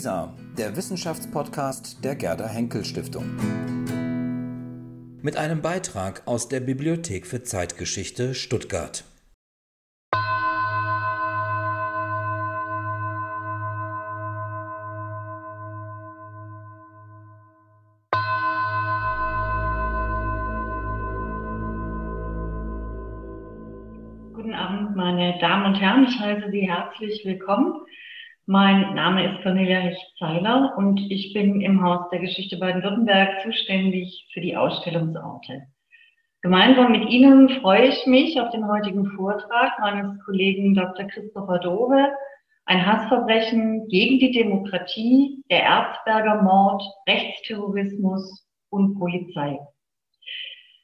WISA, der Wissenschaftspodcast der Gerda Henkel Stiftung. Mit einem Beitrag aus der Bibliothek für Zeitgeschichte Stuttgart. Guten Abend, meine Damen und Herren. Ich heiße Sie herzlich willkommen mein Name ist Cornelia Hecht-Zeiler und ich bin im Haus der Geschichte Baden-Württemberg zuständig für die Ausstellungsorte. Gemeinsam mit Ihnen freue ich mich auf den heutigen Vortrag meines Kollegen Dr. Christopher Dove, ein Hassverbrechen gegen die Demokratie, der Erzberger Mord, Rechtsterrorismus und Polizei.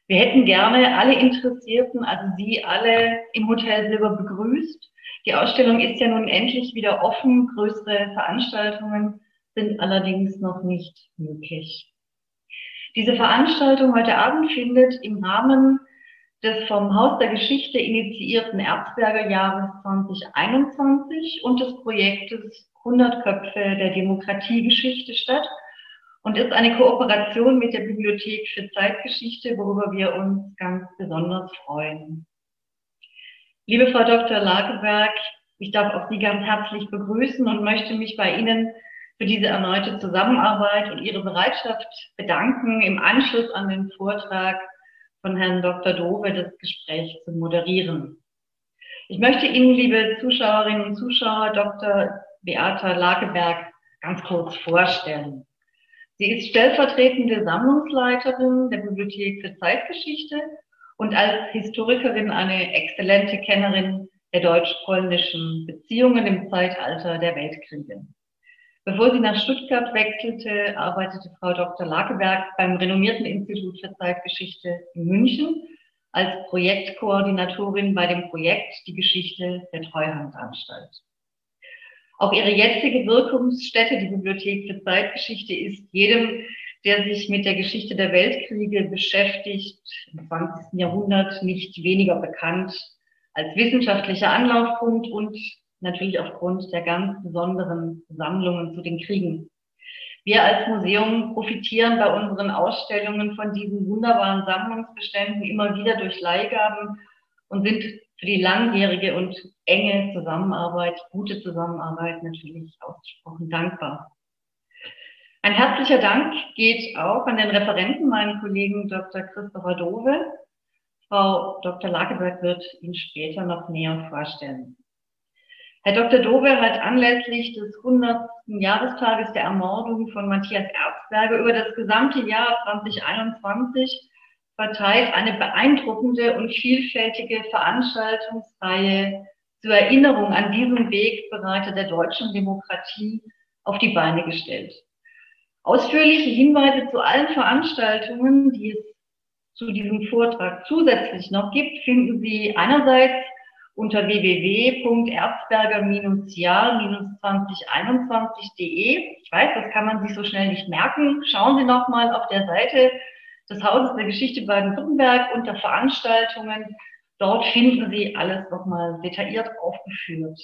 Wir hätten gerne alle Interessierten, also Sie alle im Hotel Silber begrüßt die Ausstellung ist ja nun endlich wieder offen. Größere Veranstaltungen sind allerdings noch nicht möglich. Diese Veranstaltung heute Abend findet im Rahmen des vom Haus der Geschichte initiierten Erzberger Jahres 2021 und des Projektes 100 Köpfe der Demokratiegeschichte statt und ist eine Kooperation mit der Bibliothek für Zeitgeschichte, worüber wir uns ganz besonders freuen. Liebe Frau Dr. Lageberg, ich darf auch Sie ganz herzlich begrüßen und möchte mich bei Ihnen für diese erneute Zusammenarbeit und Ihre Bereitschaft bedanken, im Anschluss an den Vortrag von Herrn Dr. Dove das Gespräch zu moderieren. Ich möchte Ihnen, liebe Zuschauerinnen und Zuschauer, Dr. Beata Lageberg ganz kurz vorstellen. Sie ist stellvertretende Sammlungsleiterin der Bibliothek für Zeitgeschichte und als Historikerin eine exzellente Kennerin der deutsch-polnischen Beziehungen im Zeitalter der Weltkriege. Bevor sie nach Stuttgart wechselte, arbeitete Frau Dr. Lageberg beim renommierten Institut für Zeitgeschichte in München als Projektkoordinatorin bei dem Projekt Die Geschichte der Treuhandanstalt. Auch ihre jetzige Wirkungsstätte, die Bibliothek für Zeitgeschichte, ist jedem der sich mit der Geschichte der Weltkriege beschäftigt, im 20. Jahrhundert nicht weniger bekannt als wissenschaftlicher Anlaufpunkt und natürlich aufgrund der ganz besonderen Sammlungen zu den Kriegen. Wir als Museum profitieren bei unseren Ausstellungen von diesen wunderbaren Sammlungsbeständen immer wieder durch Leihgaben und sind für die langjährige und enge Zusammenarbeit, gute Zusammenarbeit natürlich ausgesprochen dankbar. Ein herzlicher Dank geht auch an den Referenten, meinen Kollegen Dr. Christopher Dove. Frau Dr. Lageberg wird ihn später noch näher vorstellen. Herr Dr. Dove hat anlässlich des 100. Jahrestages der Ermordung von Matthias Erzberger über das gesamte Jahr 2021 verteilt eine beeindruckende und vielfältige Veranstaltungsreihe zur Erinnerung an diesen Wegbereiter der deutschen Demokratie auf die Beine gestellt. Ausführliche Hinweise zu allen Veranstaltungen, die es zu diesem Vortrag zusätzlich noch gibt, finden Sie einerseits unter www.erzberger-jahr-2021.de. Ich weiß, das kann man sich so schnell nicht merken. Schauen Sie nochmal auf der Seite des Hauses der Geschichte Baden-Württemberg unter Veranstaltungen. Dort finden Sie alles nochmal detailliert aufgeführt.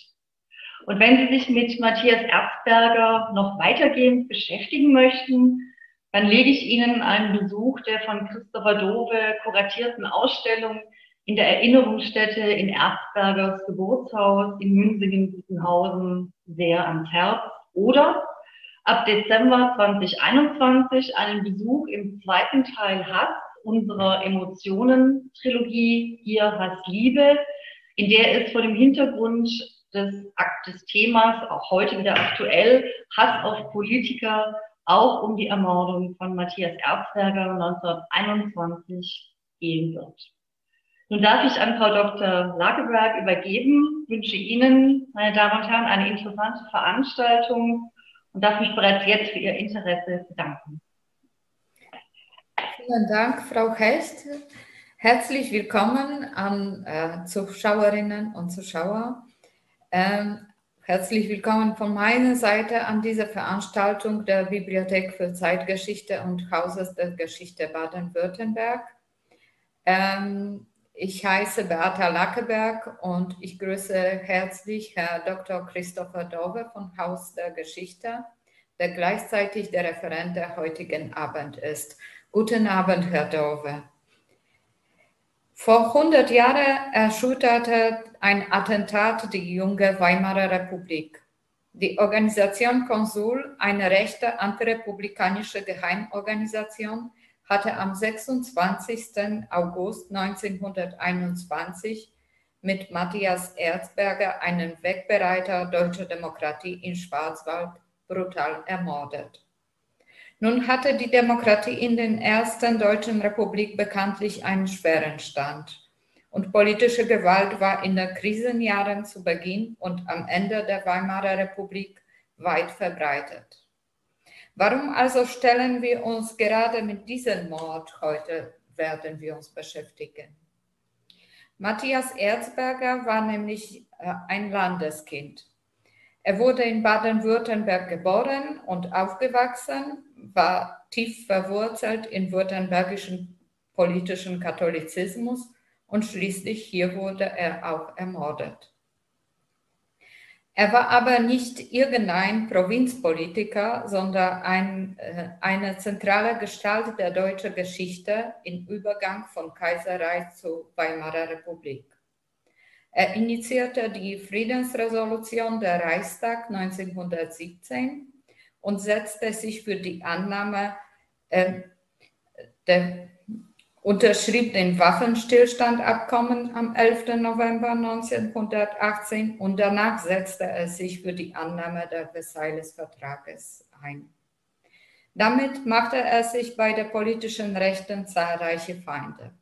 Und wenn Sie sich mit Matthias Erzberger noch weitergehend beschäftigen möchten, dann lege ich Ihnen einen Besuch der von Christopher Dove kuratierten Ausstellung in der Erinnerungsstätte in Erzbergers Geburtshaus in Münsingen-Butenhausen sehr ans Herz. Oder ab Dezember 2021 einen Besuch im zweiten Teil Hass unserer Emotionen-Trilogie Hier Hass Liebe, in der es vor dem Hintergrund des, des Themas, auch heute wieder aktuell, Hass auf Politiker, auch um die Ermordung von Matthias Erzberger 1921 gehen wird. Nun darf ich an Frau Dr. Lageberg übergeben, wünsche Ihnen, meine Damen und Herren, eine interessante Veranstaltung und darf mich bereits jetzt für Ihr Interesse bedanken. Vielen Dank, Frau Hest. Herzlich willkommen an äh, Zuschauerinnen und Zuschauer. Ähm, herzlich willkommen von meiner Seite an dieser Veranstaltung der Bibliothek für Zeitgeschichte und Hauses der Geschichte Baden-Württemberg. Ähm, ich heiße Beata Lackeberg und ich grüße herzlich Herr Dr. Christopher Dove vom Haus der Geschichte, der gleichzeitig der Referent der heutigen Abend ist. Guten Abend, Herr Dove. Vor 100 Jahren erschütterte ein Attentat die junge Weimarer Republik. Die Organisation Konsul, eine rechte antirepublikanische Geheimorganisation, hatte am 26. August 1921 mit Matthias Erzberger einen Wegbereiter deutscher Demokratie in Schwarzwald brutal ermordet. Nun hatte die Demokratie in den ersten deutschen Republik bekanntlich einen schweren Stand und politische Gewalt war in den Krisenjahren zu Beginn und am Ende der Weimarer Republik weit verbreitet. Warum also stellen wir uns gerade mit diesem Mord heute, werden wir uns beschäftigen. Matthias Erzberger war nämlich äh, ein Landeskind. Er wurde in Baden-Württemberg geboren und aufgewachsen, war tief verwurzelt in württembergischen politischen Katholizismus und schließlich hier wurde er auch ermordet. Er war aber nicht irgendein Provinzpolitiker, sondern ein, äh, eine zentrale Gestalt der deutschen Geschichte im Übergang von Kaiserreich zur Weimarer Republik. Er initiierte die Friedensresolution der Reichstag 1917 und setzte sich für die Annahme äh, der unterschrieb den Waffenstillstandabkommen am 11. November 1918 und danach setzte er sich für die Annahme des Versailles-Vertrages ein. Damit machte er sich bei der politischen Rechten zahlreiche Feinde.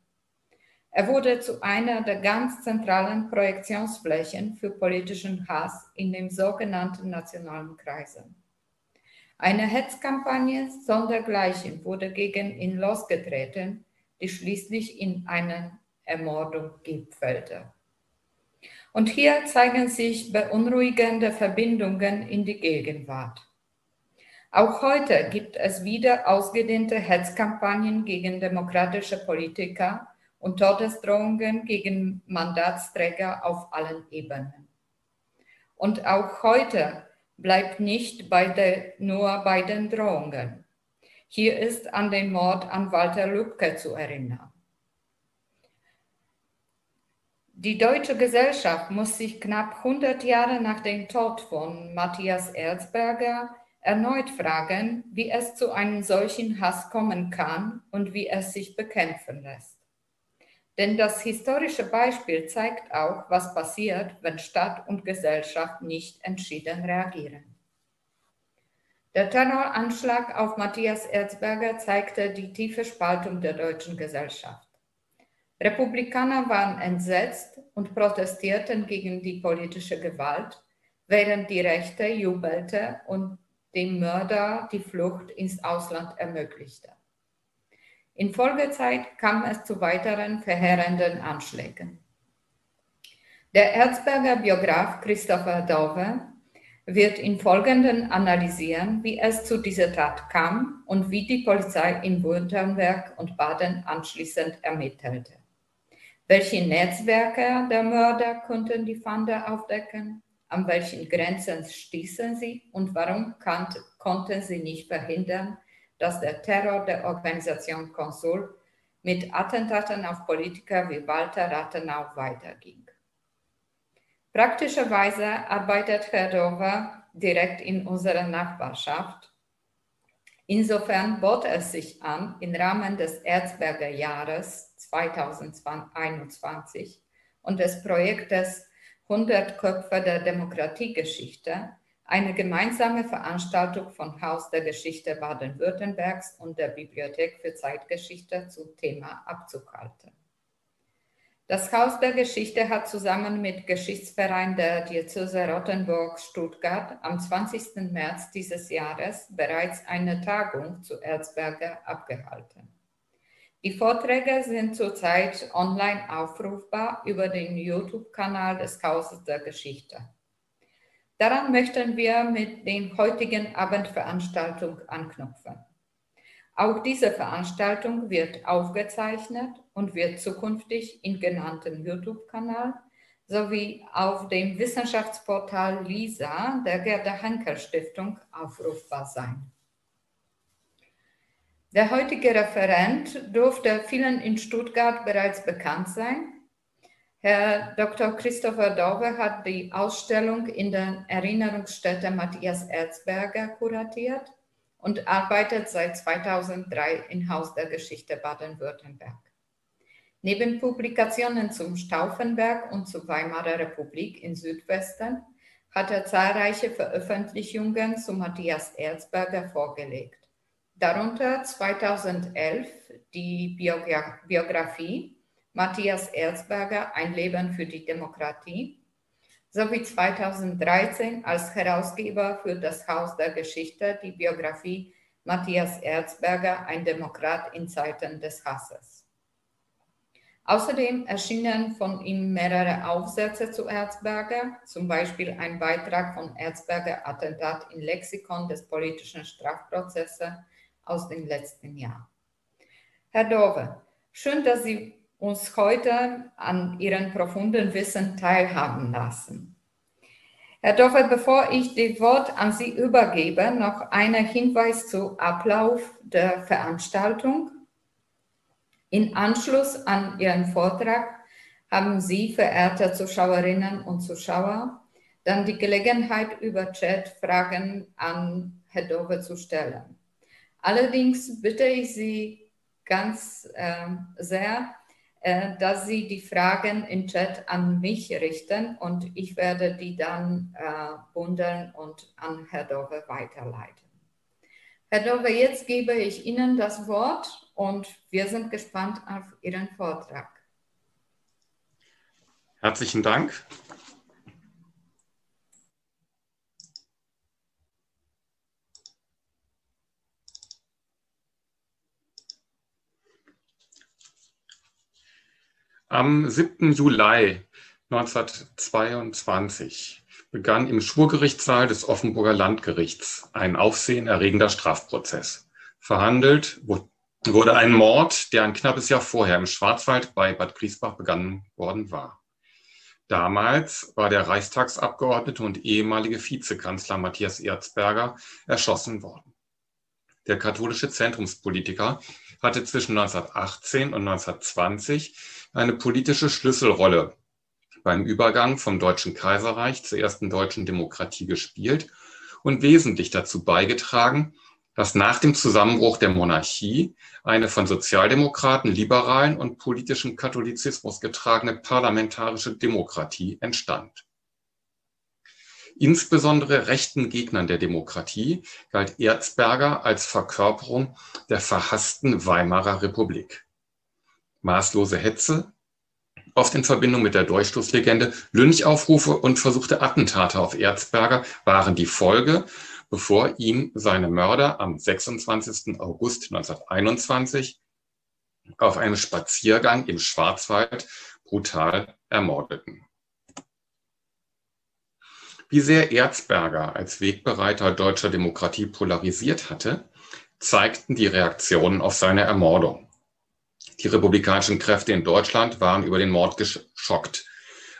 Er wurde zu einer der ganz zentralen Projektionsflächen für politischen Hass in den sogenannten nationalen Kreisen. Eine Hetzkampagne sondergleichen wurde gegen ihn losgetreten, die schließlich in eine Ermordung gipfelte. Und hier zeigen sich beunruhigende Verbindungen in die Gegenwart. Auch heute gibt es wieder ausgedehnte Hetzkampagnen gegen demokratische Politiker und Todesdrohungen gegen Mandatsträger auf allen Ebenen. Und auch heute bleibt nicht bei der, nur bei den Drohungen. Hier ist an den Mord an Walter Lübcke zu erinnern. Die deutsche Gesellschaft muss sich knapp 100 Jahre nach dem Tod von Matthias Erzberger erneut fragen, wie es zu einem solchen Hass kommen kann und wie es sich bekämpfen lässt. Denn das historische Beispiel zeigt auch, was passiert, wenn Staat und Gesellschaft nicht entschieden reagieren. Der Terroranschlag auf Matthias Erzberger zeigte die tiefe Spaltung der deutschen Gesellschaft. Republikaner waren entsetzt und protestierten gegen die politische Gewalt, während die Rechte jubelte und dem Mörder die Flucht ins Ausland ermöglichte. In Folgezeit kam es zu weiteren verheerenden Anschlägen. Der Erzberger Biograf Christopher Dove wird im Folgenden analysieren, wie es zu dieser Tat kam und wie die Polizei in Württemberg und Baden anschließend ermittelte. Welche Netzwerke der Mörder konnten die Fahnder aufdecken? An welchen Grenzen stießen sie und warum konnten sie nicht verhindern, dass der Terror der Organisation Konsul mit Attentaten auf Politiker wie Walter Rathenau weiterging? Praktischerweise arbeitet Herr Dover direkt in unserer Nachbarschaft. Insofern bot es sich an, im Rahmen des Erzberger Jahres 2021 und des Projektes 100 Köpfe der Demokratiegeschichte eine gemeinsame Veranstaltung von Haus der Geschichte Baden-Württembergs und der Bibliothek für Zeitgeschichte zum Thema abzuhalten. Das Haus der Geschichte hat zusammen mit Geschichtsverein der Diözese Rottenburg-Stuttgart am 20. März dieses Jahres bereits eine Tagung zu Erzberger abgehalten. Die Vorträge sind zurzeit online aufrufbar über den YouTube-Kanal des Hauses der Geschichte. Daran möchten wir mit den heutigen Abendveranstaltung anknüpfen. Auch diese Veranstaltung wird aufgezeichnet und wird zukünftig im genannten YouTube-Kanal sowie auf dem Wissenschaftsportal LISA der Gerda Henkel Stiftung aufrufbar sein. Der heutige Referent dürfte vielen in Stuttgart bereits bekannt sein. Herr Dr. Christopher Dove hat die Ausstellung in der Erinnerungsstätte Matthias Erzberger kuratiert und arbeitet seit 2003 im Haus der Geschichte Baden-Württemberg. Neben Publikationen zum Stauffenberg und zur Weimarer Republik in Südwesten hat er zahlreiche Veröffentlichungen zu Matthias Erzberger vorgelegt. Darunter 2011 die Biografie Matthias Erzberger Ein Leben für die Demokratie sowie 2013 als Herausgeber für das Haus der Geschichte die Biografie Matthias Erzberger Ein Demokrat in Zeiten des Hasses. Außerdem erschienen von ihm mehrere Aufsätze zu Erzberger, zum Beispiel ein Beitrag von Erzberger Attentat im Lexikon des politischen Strafprozesses aus dem letzten Jahr. Herr Dove, schön, dass Sie uns heute an Ihrem profunden Wissen teilhaben lassen. Herr Dove, bevor ich das Wort an Sie übergebe, noch ein Hinweis zum Ablauf der Veranstaltung. In Anschluss an Ihren Vortrag haben Sie, verehrte Zuschauerinnen und Zuschauer, dann die Gelegenheit, über Chat Fragen an Herr Dove zu stellen. Allerdings bitte ich Sie ganz äh, sehr, äh, dass Sie die Fragen im Chat an mich richten und ich werde die dann äh, bundeln und an Herr Dove weiterleiten. Herr Dove, jetzt gebe ich Ihnen das Wort und wir sind gespannt auf Ihren Vortrag. Herzlichen Dank. Am 7. Juli 1922 begann im Schwurgerichtssaal des Offenburger Landgerichts ein aufsehenerregender Strafprozess. Verhandelt wurde ein Mord, der ein knappes Jahr vorher im Schwarzwald bei Bad Griesbach begangen worden war. Damals war der Reichstagsabgeordnete und ehemalige Vizekanzler Matthias Erzberger erschossen worden. Der katholische Zentrumspolitiker hatte zwischen 1918 und 1920 eine politische Schlüsselrolle beim Übergang vom Deutschen Kaiserreich zur ersten deutschen Demokratie gespielt und wesentlich dazu beigetragen, dass nach dem Zusammenbruch der Monarchie eine von Sozialdemokraten, Liberalen und politischem Katholizismus getragene parlamentarische Demokratie entstand. Insbesondere rechten Gegnern der Demokratie galt Erzberger als Verkörperung der verhassten Weimarer Republik maßlose Hetze, oft in Verbindung mit der Durchstoßlegende, Lynchaufrufe und versuchte Attentate auf Erzberger waren die Folge, bevor ihn seine Mörder am 26. August 1921 auf einem Spaziergang im Schwarzwald brutal ermordeten. Wie sehr Erzberger als Wegbereiter deutscher Demokratie polarisiert hatte, zeigten die Reaktionen auf seine Ermordung. Die republikanischen Kräfte in Deutschland waren über den Mord geschockt.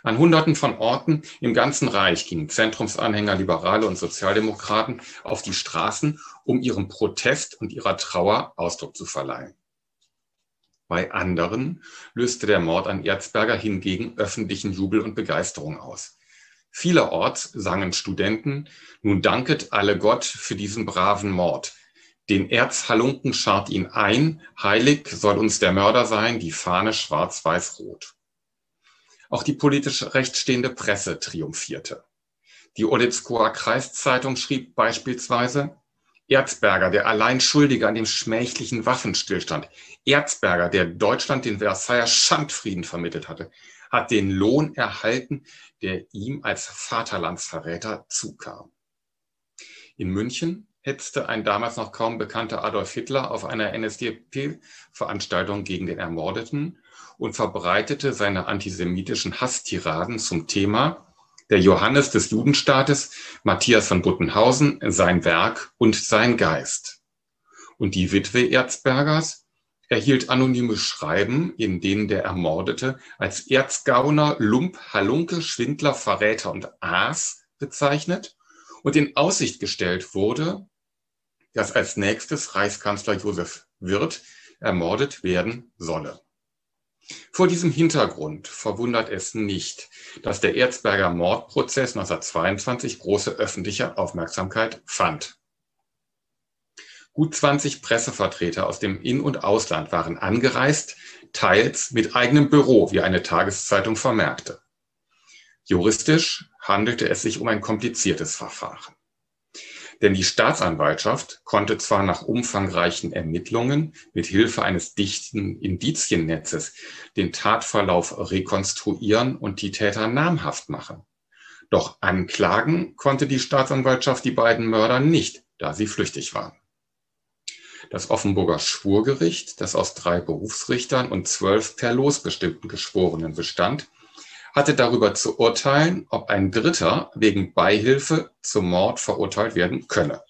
An Hunderten von Orten im ganzen Reich gingen Zentrumsanhänger, Liberale und Sozialdemokraten auf die Straßen, um ihrem Protest und ihrer Trauer Ausdruck zu verleihen. Bei anderen löste der Mord an Erzberger hingegen öffentlichen Jubel und Begeisterung aus. Vielerorts sangen Studenten, nun danket alle Gott für diesen braven Mord. Den Erzhalunken scharrt ihn ein, heilig soll uns der Mörder sein, die Fahne schwarz-weiß-rot. Auch die politisch rechtstehende Presse triumphierte. Die Olitzkower Kreiszeitung schrieb beispielsweise, Erzberger, der allein Schuldige an dem schmächlichen Waffenstillstand, Erzberger, der Deutschland den Versailler Schandfrieden vermittelt hatte, hat den Lohn erhalten, der ihm als Vaterlandsverräter zukam. In München hetzte ein damals noch kaum bekannter Adolf Hitler auf einer NSDAP-Veranstaltung gegen den Ermordeten und verbreitete seine antisemitischen Hasstiraden zum Thema der Johannes des Judenstaates, Matthias von Buttenhausen, sein Werk und sein Geist. Und die Witwe Erzbergers, erhielt anonyme Schreiben, in denen der Ermordete als Erzgauner, Lump, Halunke, Schwindler, Verräter und Aas bezeichnet und in Aussicht gestellt wurde, dass als nächstes Reichskanzler Josef Wirth ermordet werden solle. Vor diesem Hintergrund verwundert es nicht, dass der Erzberger Mordprozess 1922 große öffentliche Aufmerksamkeit fand. Gut 20 Pressevertreter aus dem In- und Ausland waren angereist, teils mit eigenem Büro, wie eine Tageszeitung vermerkte. Juristisch handelte es sich um ein kompliziertes Verfahren. Denn die Staatsanwaltschaft konnte zwar nach umfangreichen Ermittlungen mit Hilfe eines dichten Indiziennetzes den Tatverlauf rekonstruieren und die Täter namhaft machen. Doch anklagen konnte die Staatsanwaltschaft die beiden Mörder nicht, da sie flüchtig waren. Das Offenburger Schwurgericht, das aus drei Berufsrichtern und zwölf per Los bestimmten Geschworenen bestand, hatte darüber zu urteilen, ob ein Dritter wegen Beihilfe zum Mord verurteilt werden könne.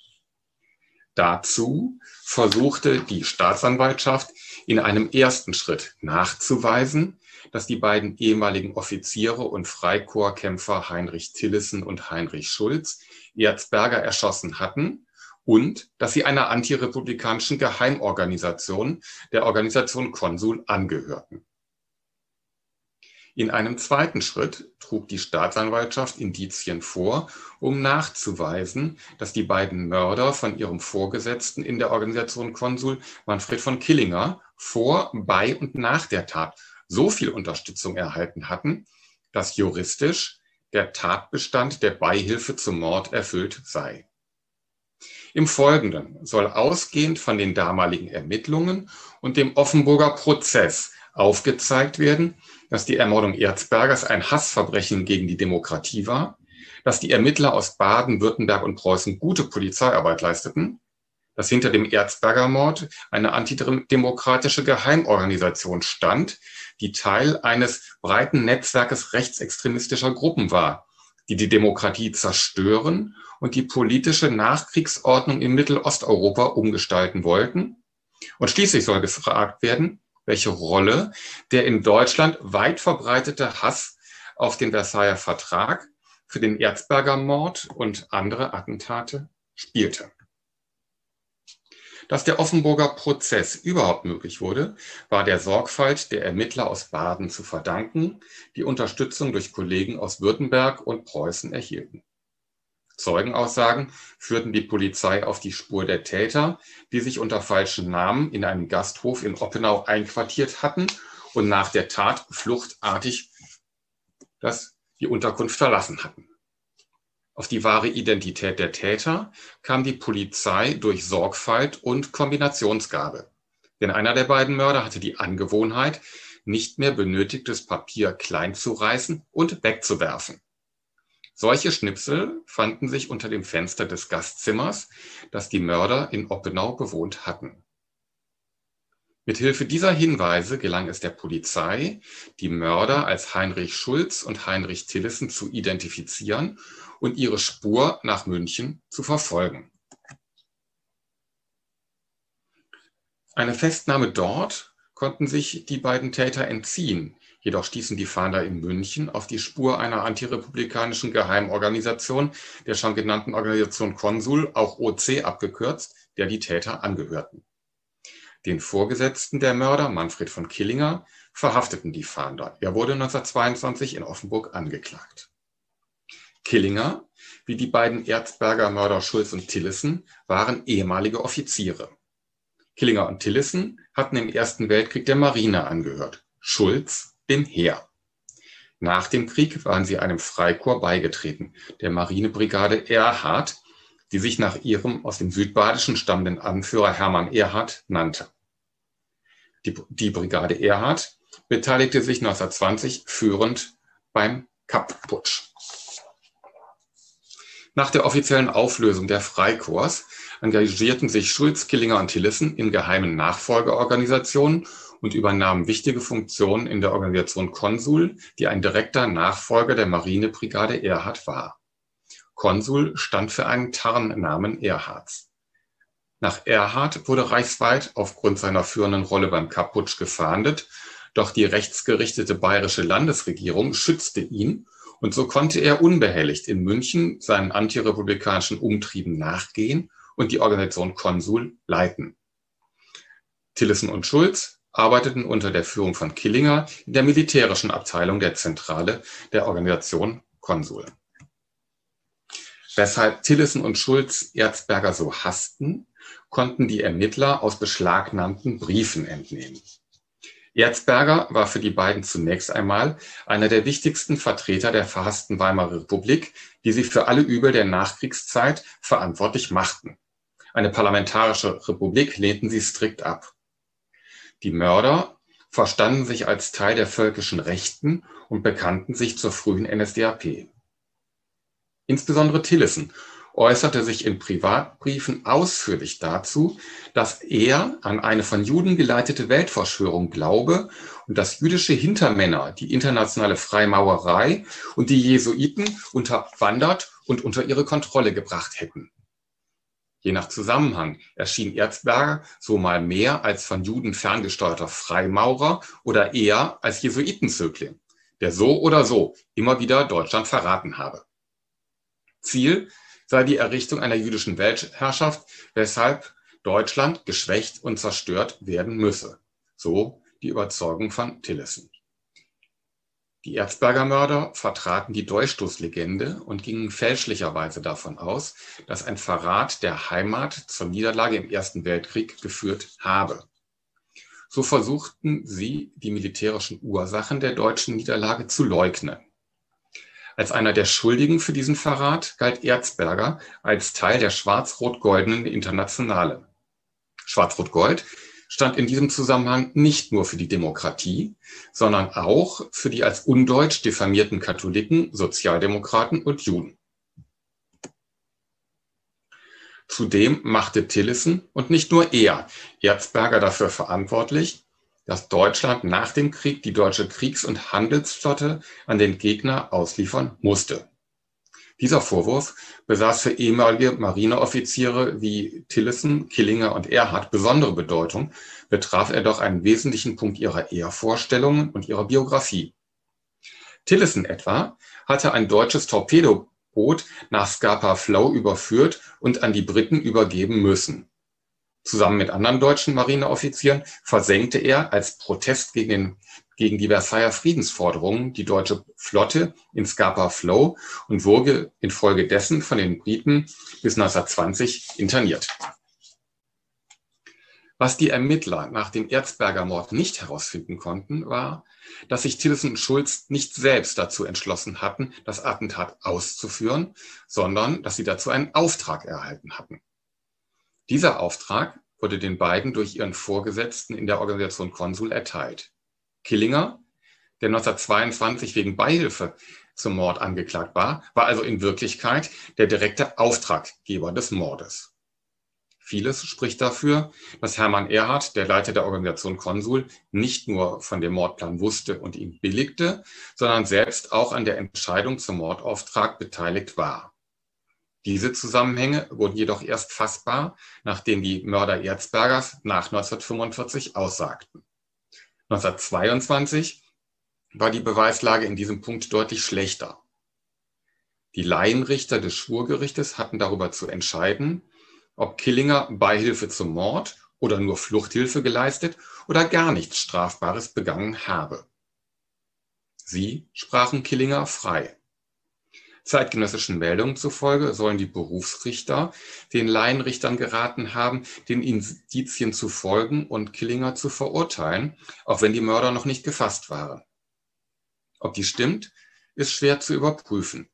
Dazu versuchte die Staatsanwaltschaft in einem ersten Schritt nachzuweisen, dass die beiden ehemaligen Offiziere und Freikorpskämpfer Heinrich Tillissen und Heinrich Schulz Erzberger erschossen hatten und dass sie einer antirepublikanischen Geheimorganisation, der Organisation Konsul, angehörten. In einem zweiten Schritt trug die Staatsanwaltschaft Indizien vor, um nachzuweisen, dass die beiden Mörder von ihrem Vorgesetzten in der Organisation Konsul, Manfred von Killinger, vor, bei und nach der Tat so viel Unterstützung erhalten hatten, dass juristisch der Tatbestand der Beihilfe zum Mord erfüllt sei. Im Folgenden soll ausgehend von den damaligen Ermittlungen und dem Offenburger Prozess aufgezeigt werden, dass die Ermordung Erzbergers ein Hassverbrechen gegen die Demokratie war, dass die Ermittler aus Baden, Württemberg und Preußen gute Polizeiarbeit leisteten, dass hinter dem Erzberger Mord eine antidemokratische Geheimorganisation stand, die Teil eines breiten Netzwerkes rechtsextremistischer Gruppen war, die die Demokratie zerstören und die politische Nachkriegsordnung in Mittelosteuropa umgestalten wollten. Und schließlich soll gefragt werden, welche Rolle der in Deutschland weit verbreitete Hass auf den Versailler Vertrag für den Erzberger Mord und andere Attentate spielte. Dass der Offenburger Prozess überhaupt möglich wurde, war der Sorgfalt der Ermittler aus Baden zu verdanken, die Unterstützung durch Kollegen aus Württemberg und Preußen erhielten. Zeugenaussagen führten die Polizei auf die Spur der Täter, die sich unter falschen Namen in einem Gasthof in Oppenau einquartiert hatten und nach der Tat fluchtartig das, die Unterkunft verlassen hatten. Auf die wahre Identität der Täter kam die Polizei durch Sorgfalt und Kombinationsgabe. Denn einer der beiden Mörder hatte die Angewohnheit, nicht mehr benötigtes Papier klein zu reißen und wegzuwerfen. Solche Schnipsel fanden sich unter dem Fenster des Gastzimmers, das die Mörder in Oppenau bewohnt hatten. Mit Hilfe dieser Hinweise gelang es der Polizei, die Mörder als Heinrich Schulz und Heinrich Tillissen zu identifizieren und ihre Spur nach München zu verfolgen. Eine Festnahme dort konnten sich die beiden Täter entziehen, Jedoch stießen die Fahnder in München auf die Spur einer antirepublikanischen Geheimorganisation, der schon genannten Organisation Konsul, auch OC abgekürzt, der die Täter angehörten. Den Vorgesetzten der Mörder, Manfred von Killinger, verhafteten die Fahnder. Er wurde 1922 in Offenburg angeklagt. Killinger, wie die beiden Erzberger Mörder Schulz und Tillissen, waren ehemalige Offiziere. Killinger und Tillissen hatten im Ersten Weltkrieg der Marine angehört. Schulz dem Heer. Nach dem Krieg waren sie einem Freikorps beigetreten, der Marinebrigade Erhard, die sich nach ihrem aus dem Südbadischen stammenden Anführer Hermann Erhard nannte. Die, die Brigade Erhard beteiligte sich 1920 führend beim Kapp-Putsch. Nach der offiziellen Auflösung der Freikorps engagierten sich Schulz, Killinger und Tillissen in geheimen Nachfolgeorganisationen und übernahm wichtige Funktionen in der Organisation Konsul, die ein direkter Nachfolger der Marinebrigade Erhard war. Konsul stand für einen Tarnnamen Erhards. Nach Erhard wurde reichsweit aufgrund seiner führenden Rolle beim Kapputsch gefahndet, doch die rechtsgerichtete bayerische Landesregierung schützte ihn und so konnte er unbehelligt in München seinen antirepublikanischen Umtrieben nachgehen und die Organisation Konsul leiten. Tillerson und Schulz arbeiteten unter der Führung von Killinger in der militärischen Abteilung der Zentrale der Organisation Konsul. Weshalb Tillerson und Schulz Erzberger so hassten, konnten die Ermittler aus beschlagnahmten Briefen entnehmen. Erzberger war für die beiden zunächst einmal einer der wichtigsten Vertreter der verhassten Weimarer Republik, die sich für alle Übel der Nachkriegszeit verantwortlich machten. Eine parlamentarische Republik lehnten sie strikt ab. Die Mörder verstanden sich als Teil der völkischen Rechten und bekannten sich zur frühen NSDAP. Insbesondere Tillerson äußerte sich in Privatbriefen ausführlich dazu, dass er an eine von Juden geleitete Weltverschwörung glaube und dass jüdische Hintermänner die internationale Freimaurerei und die Jesuiten unterwandert und unter ihre Kontrolle gebracht hätten. Je nach Zusammenhang erschien Erzberger so mal mehr als von Juden ferngesteuerter Freimaurer oder eher als Jesuitenzögling, der so oder so immer wieder Deutschland verraten habe. Ziel sei die Errichtung einer jüdischen Weltherrschaft, weshalb Deutschland geschwächt und zerstört werden müsse. So die Überzeugung von Tillerson. Die Erzberger Mörder vertraten die Dolchstoßlegende und gingen fälschlicherweise davon aus, dass ein Verrat der Heimat zur Niederlage im Ersten Weltkrieg geführt habe. So versuchten sie, die militärischen Ursachen der deutschen Niederlage zu leugnen. Als einer der Schuldigen für diesen Verrat galt Erzberger als Teil der schwarz-rot-goldenen Internationale. Schwarz-rot-gold stand in diesem Zusammenhang nicht nur für die Demokratie, sondern auch für die als undeutsch diffamierten Katholiken, Sozialdemokraten und Juden. Zudem machte Tillerson und nicht nur er Erzberger dafür verantwortlich, dass Deutschland nach dem Krieg die deutsche Kriegs- und Handelsflotte an den Gegner ausliefern musste. Dieser Vorwurf besaß für ehemalige Marineoffiziere wie Tillerson, Killinger und Erhard besondere Bedeutung, betraf er doch einen wesentlichen Punkt ihrer Ehrvorstellungen und ihrer Biografie. Tillerson etwa hatte ein deutsches Torpedoboot nach Scapa Flow überführt und an die Briten übergeben müssen. Zusammen mit anderen deutschen Marineoffizieren versenkte er als Protest gegen, den, gegen die Versailler Friedensforderungen die deutsche Flotte in Scapa Flow und wurde infolgedessen von den Briten bis 1920 interniert. Was die Ermittler nach dem Erzberger Mord nicht herausfinden konnten, war, dass sich Tillerson und Schulz nicht selbst dazu entschlossen hatten, das Attentat auszuführen, sondern dass sie dazu einen Auftrag erhalten hatten. Dieser Auftrag wurde den beiden durch ihren Vorgesetzten in der Organisation Konsul erteilt. Killinger, der 1922 wegen Beihilfe zum Mord angeklagt war, war also in Wirklichkeit der direkte Auftraggeber des Mordes. Vieles spricht dafür, dass Hermann Erhard, der Leiter der Organisation Konsul, nicht nur von dem Mordplan wusste und ihn billigte, sondern selbst auch an der Entscheidung zum Mordauftrag beteiligt war. Diese Zusammenhänge wurden jedoch erst fassbar, nachdem die Mörder Erzbergers nach 1945 aussagten. 1922 war die Beweislage in diesem Punkt deutlich schlechter. Die Laienrichter des Schwurgerichtes hatten darüber zu entscheiden, ob Killinger Beihilfe zum Mord oder nur Fluchthilfe geleistet oder gar nichts Strafbares begangen habe. Sie sprachen Killinger frei. Zeitgenössischen Meldungen zufolge sollen die Berufsrichter den Laienrichtern geraten haben, den Indizien zu folgen und Killinger zu verurteilen, auch wenn die Mörder noch nicht gefasst waren. Ob dies stimmt, ist schwer zu überprüfen.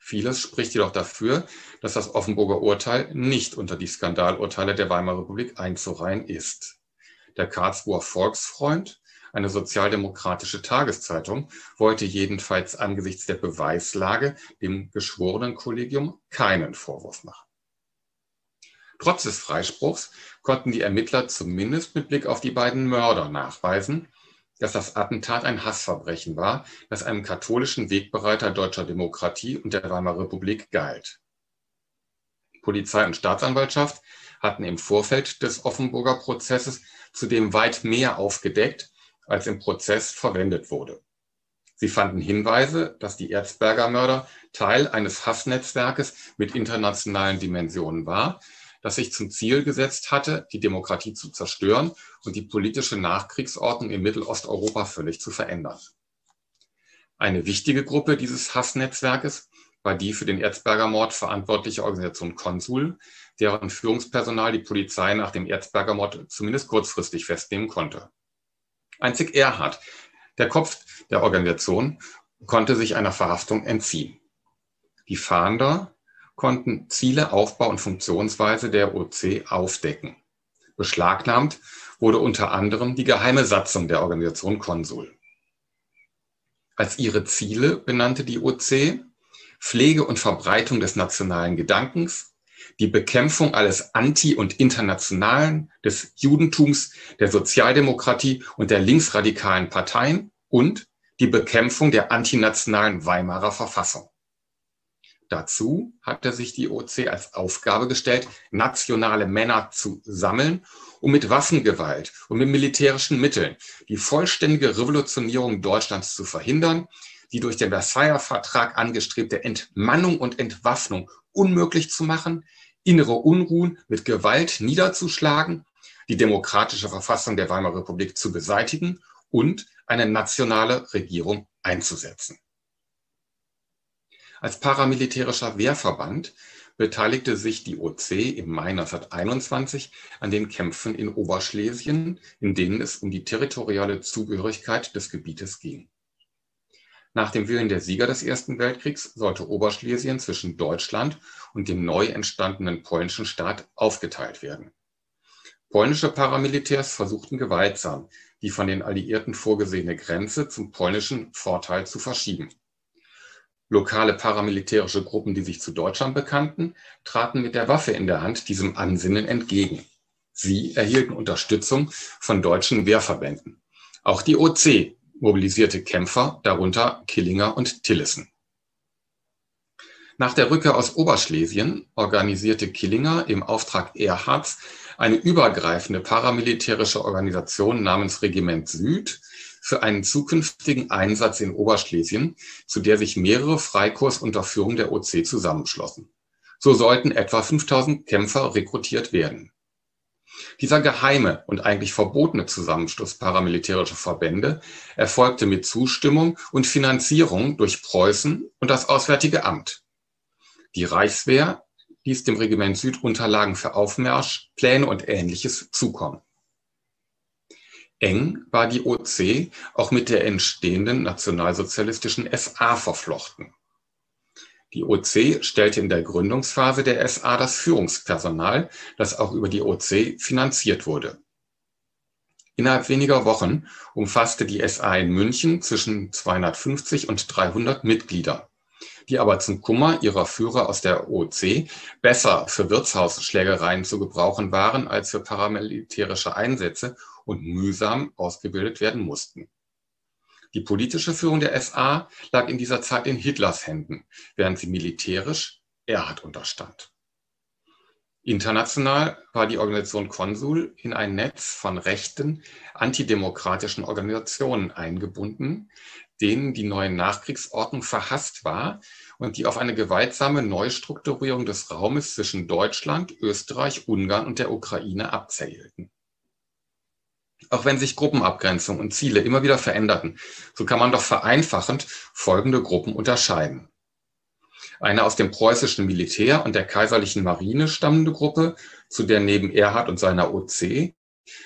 Vieles spricht jedoch dafür, dass das Offenburger Urteil nicht unter die Skandalurteile der Weimarer Republik einzureihen ist. Der Karlsruher Volksfreund eine sozialdemokratische Tageszeitung wollte jedenfalls angesichts der Beweislage dem Geschworenenkollegium keinen Vorwurf machen. Trotz des Freispruchs konnten die Ermittler zumindest mit Blick auf die beiden Mörder nachweisen, dass das Attentat ein Hassverbrechen war, das einem katholischen Wegbereiter deutscher Demokratie und der Weimarer Republik galt. Polizei und Staatsanwaltschaft hatten im Vorfeld des Offenburger Prozesses zudem weit mehr aufgedeckt, als im Prozess verwendet wurde. Sie fanden Hinweise, dass die Erzberger Mörder Teil eines Hassnetzwerkes mit internationalen Dimensionen war, das sich zum Ziel gesetzt hatte, die Demokratie zu zerstören und die politische Nachkriegsordnung in Mittelosteuropa völlig zu verändern. Eine wichtige Gruppe dieses Hassnetzwerkes war die für den Erzberger Mord verantwortliche Organisation Konsul, deren Führungspersonal die Polizei nach dem Erzberger Mord zumindest kurzfristig festnehmen konnte. Einzig Erhard, der Kopf der Organisation, konnte sich einer Verhaftung entziehen. Die Fahnder konnten Ziele, Aufbau und Funktionsweise der OC aufdecken. Beschlagnahmt wurde unter anderem die geheime Satzung der Organisation Konsul. Als ihre Ziele benannte die OC Pflege und Verbreitung des nationalen Gedankens, die Bekämpfung alles Anti- und Internationalen, des Judentums, der Sozialdemokratie und der linksradikalen Parteien und die Bekämpfung der antinationalen Weimarer Verfassung. Dazu hatte sich die OC als Aufgabe gestellt, nationale Männer zu sammeln, um mit Waffengewalt und mit militärischen Mitteln die vollständige Revolutionierung Deutschlands zu verhindern, die durch den Versailler Vertrag angestrebte Entmannung und Entwaffnung unmöglich zu machen, innere Unruhen mit Gewalt niederzuschlagen, die demokratische Verfassung der Weimarer Republik zu beseitigen und eine nationale Regierung einzusetzen. Als paramilitärischer Wehrverband beteiligte sich die OC im Mai 1921 an den Kämpfen in Oberschlesien, in denen es um die territoriale Zugehörigkeit des Gebietes ging. Nach dem Willen der Sieger des Ersten Weltkriegs sollte Oberschlesien zwischen Deutschland und dem neu entstandenen polnischen Staat aufgeteilt werden. Polnische Paramilitärs versuchten gewaltsam, die von den Alliierten vorgesehene Grenze zum polnischen Vorteil zu verschieben. Lokale paramilitärische Gruppen, die sich zu Deutschland bekannten, traten mit der Waffe in der Hand diesem Ansinnen entgegen. Sie erhielten Unterstützung von deutschen Wehrverbänden. Auch die OC mobilisierte Kämpfer, darunter Killinger und Tillissen. Nach der Rückkehr aus Oberschlesien organisierte Killinger im Auftrag Erhards eine übergreifende paramilitärische Organisation namens Regiment Süd für einen zukünftigen Einsatz in Oberschlesien, zu der sich mehrere Freikorps unter Führung der OC zusammenschlossen. So sollten etwa 5000 Kämpfer rekrutiert werden. Dieser geheime und eigentlich verbotene Zusammenschluss paramilitärischer Verbände erfolgte mit Zustimmung und Finanzierung durch Preußen und das Auswärtige Amt. Die Reichswehr ließ dem Regiment Süd Unterlagen für Aufmarsch, Pläne und Ähnliches zukommen. Eng war die OC auch mit der entstehenden nationalsozialistischen SA verflochten. Die OC stellte in der Gründungsphase der SA das Führungspersonal, das auch über die OC finanziert wurde. Innerhalb weniger Wochen umfasste die SA in München zwischen 250 und 300 Mitglieder, die aber zum Kummer ihrer Führer aus der OC besser für Wirtshausschlägereien zu gebrauchen waren als für paramilitärische Einsätze und mühsam ausgebildet werden mussten. Die politische Führung der SA lag in dieser Zeit in Hitlers Händen, während sie militärisch Erhard unterstand. International war die Organisation Konsul in ein Netz von rechten, antidemokratischen Organisationen eingebunden, denen die neue Nachkriegsordnung verhasst war und die auf eine gewaltsame Neustrukturierung des Raumes zwischen Deutschland, Österreich, Ungarn und der Ukraine abzählten. Auch wenn sich Gruppenabgrenzung und Ziele immer wieder veränderten, so kann man doch vereinfachend folgende Gruppen unterscheiden. Eine aus dem preußischen Militär und der kaiserlichen Marine stammende Gruppe, zu der neben Erhard und seiner OC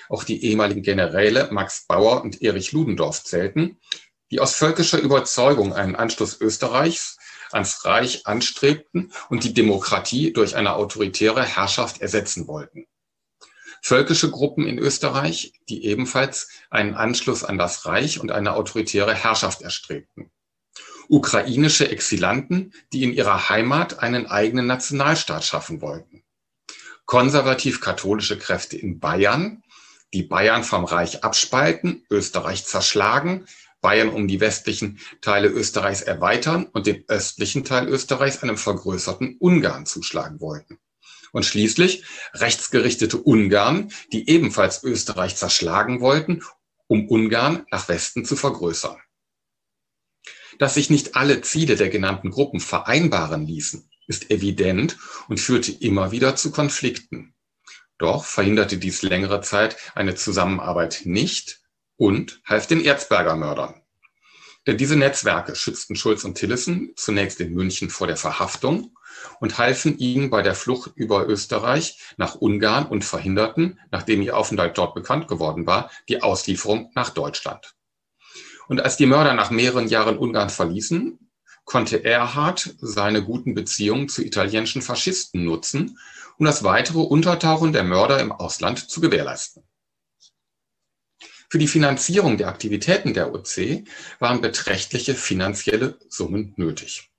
auch die ehemaligen Generäle Max Bauer und Erich Ludendorff zählten, die aus völkischer Überzeugung einen Anschluss Österreichs ans Reich anstrebten und die Demokratie durch eine autoritäre Herrschaft ersetzen wollten völkische Gruppen in Österreich, die ebenfalls einen Anschluss an das Reich und eine autoritäre Herrschaft erstrebten. Ukrainische Exilanten, die in ihrer Heimat einen eigenen Nationalstaat schaffen wollten. Konservativ-katholische Kräfte in Bayern, die Bayern vom Reich abspalten, Österreich zerschlagen, Bayern um die westlichen Teile Österreichs erweitern und den östlichen Teil Österreichs einem vergrößerten Ungarn zuschlagen wollten Und schließlich rechtsgerichtete Ungarn, die ebenfalls Österreich zerschlagen wollten, um Ungarn nach Westen zu vergrößern. Dass sich nicht alle Ziele der genannten Gruppen vereinbaren ließen, ist evident und führte immer wieder zu Konflikten. Doch verhinderte dies längere Zeit eine Zusammenarbeit nicht und half den Erzberger Mördern. Denn diese Netzwerke schützten Schulz und Tillissen zunächst in München vor der Verhaftung und halfen ihnen bei der Flucht über Österreich nach Ungarn und verhinderten, nachdem ihr Aufenthalt dort bekannt geworden war, die Auslieferung nach Deutschland. Und als die Mörder nach mehreren Jahren Ungarn verließen, konnte Erhard seine guten Beziehungen zu italienischen Faschisten nutzen, um das weitere Untertauchen der Mörder im Ausland zu gewährleisten. Für die Finanzierung der Aktivitäten der OC waren beträchtliche finanzielle Summen nötig.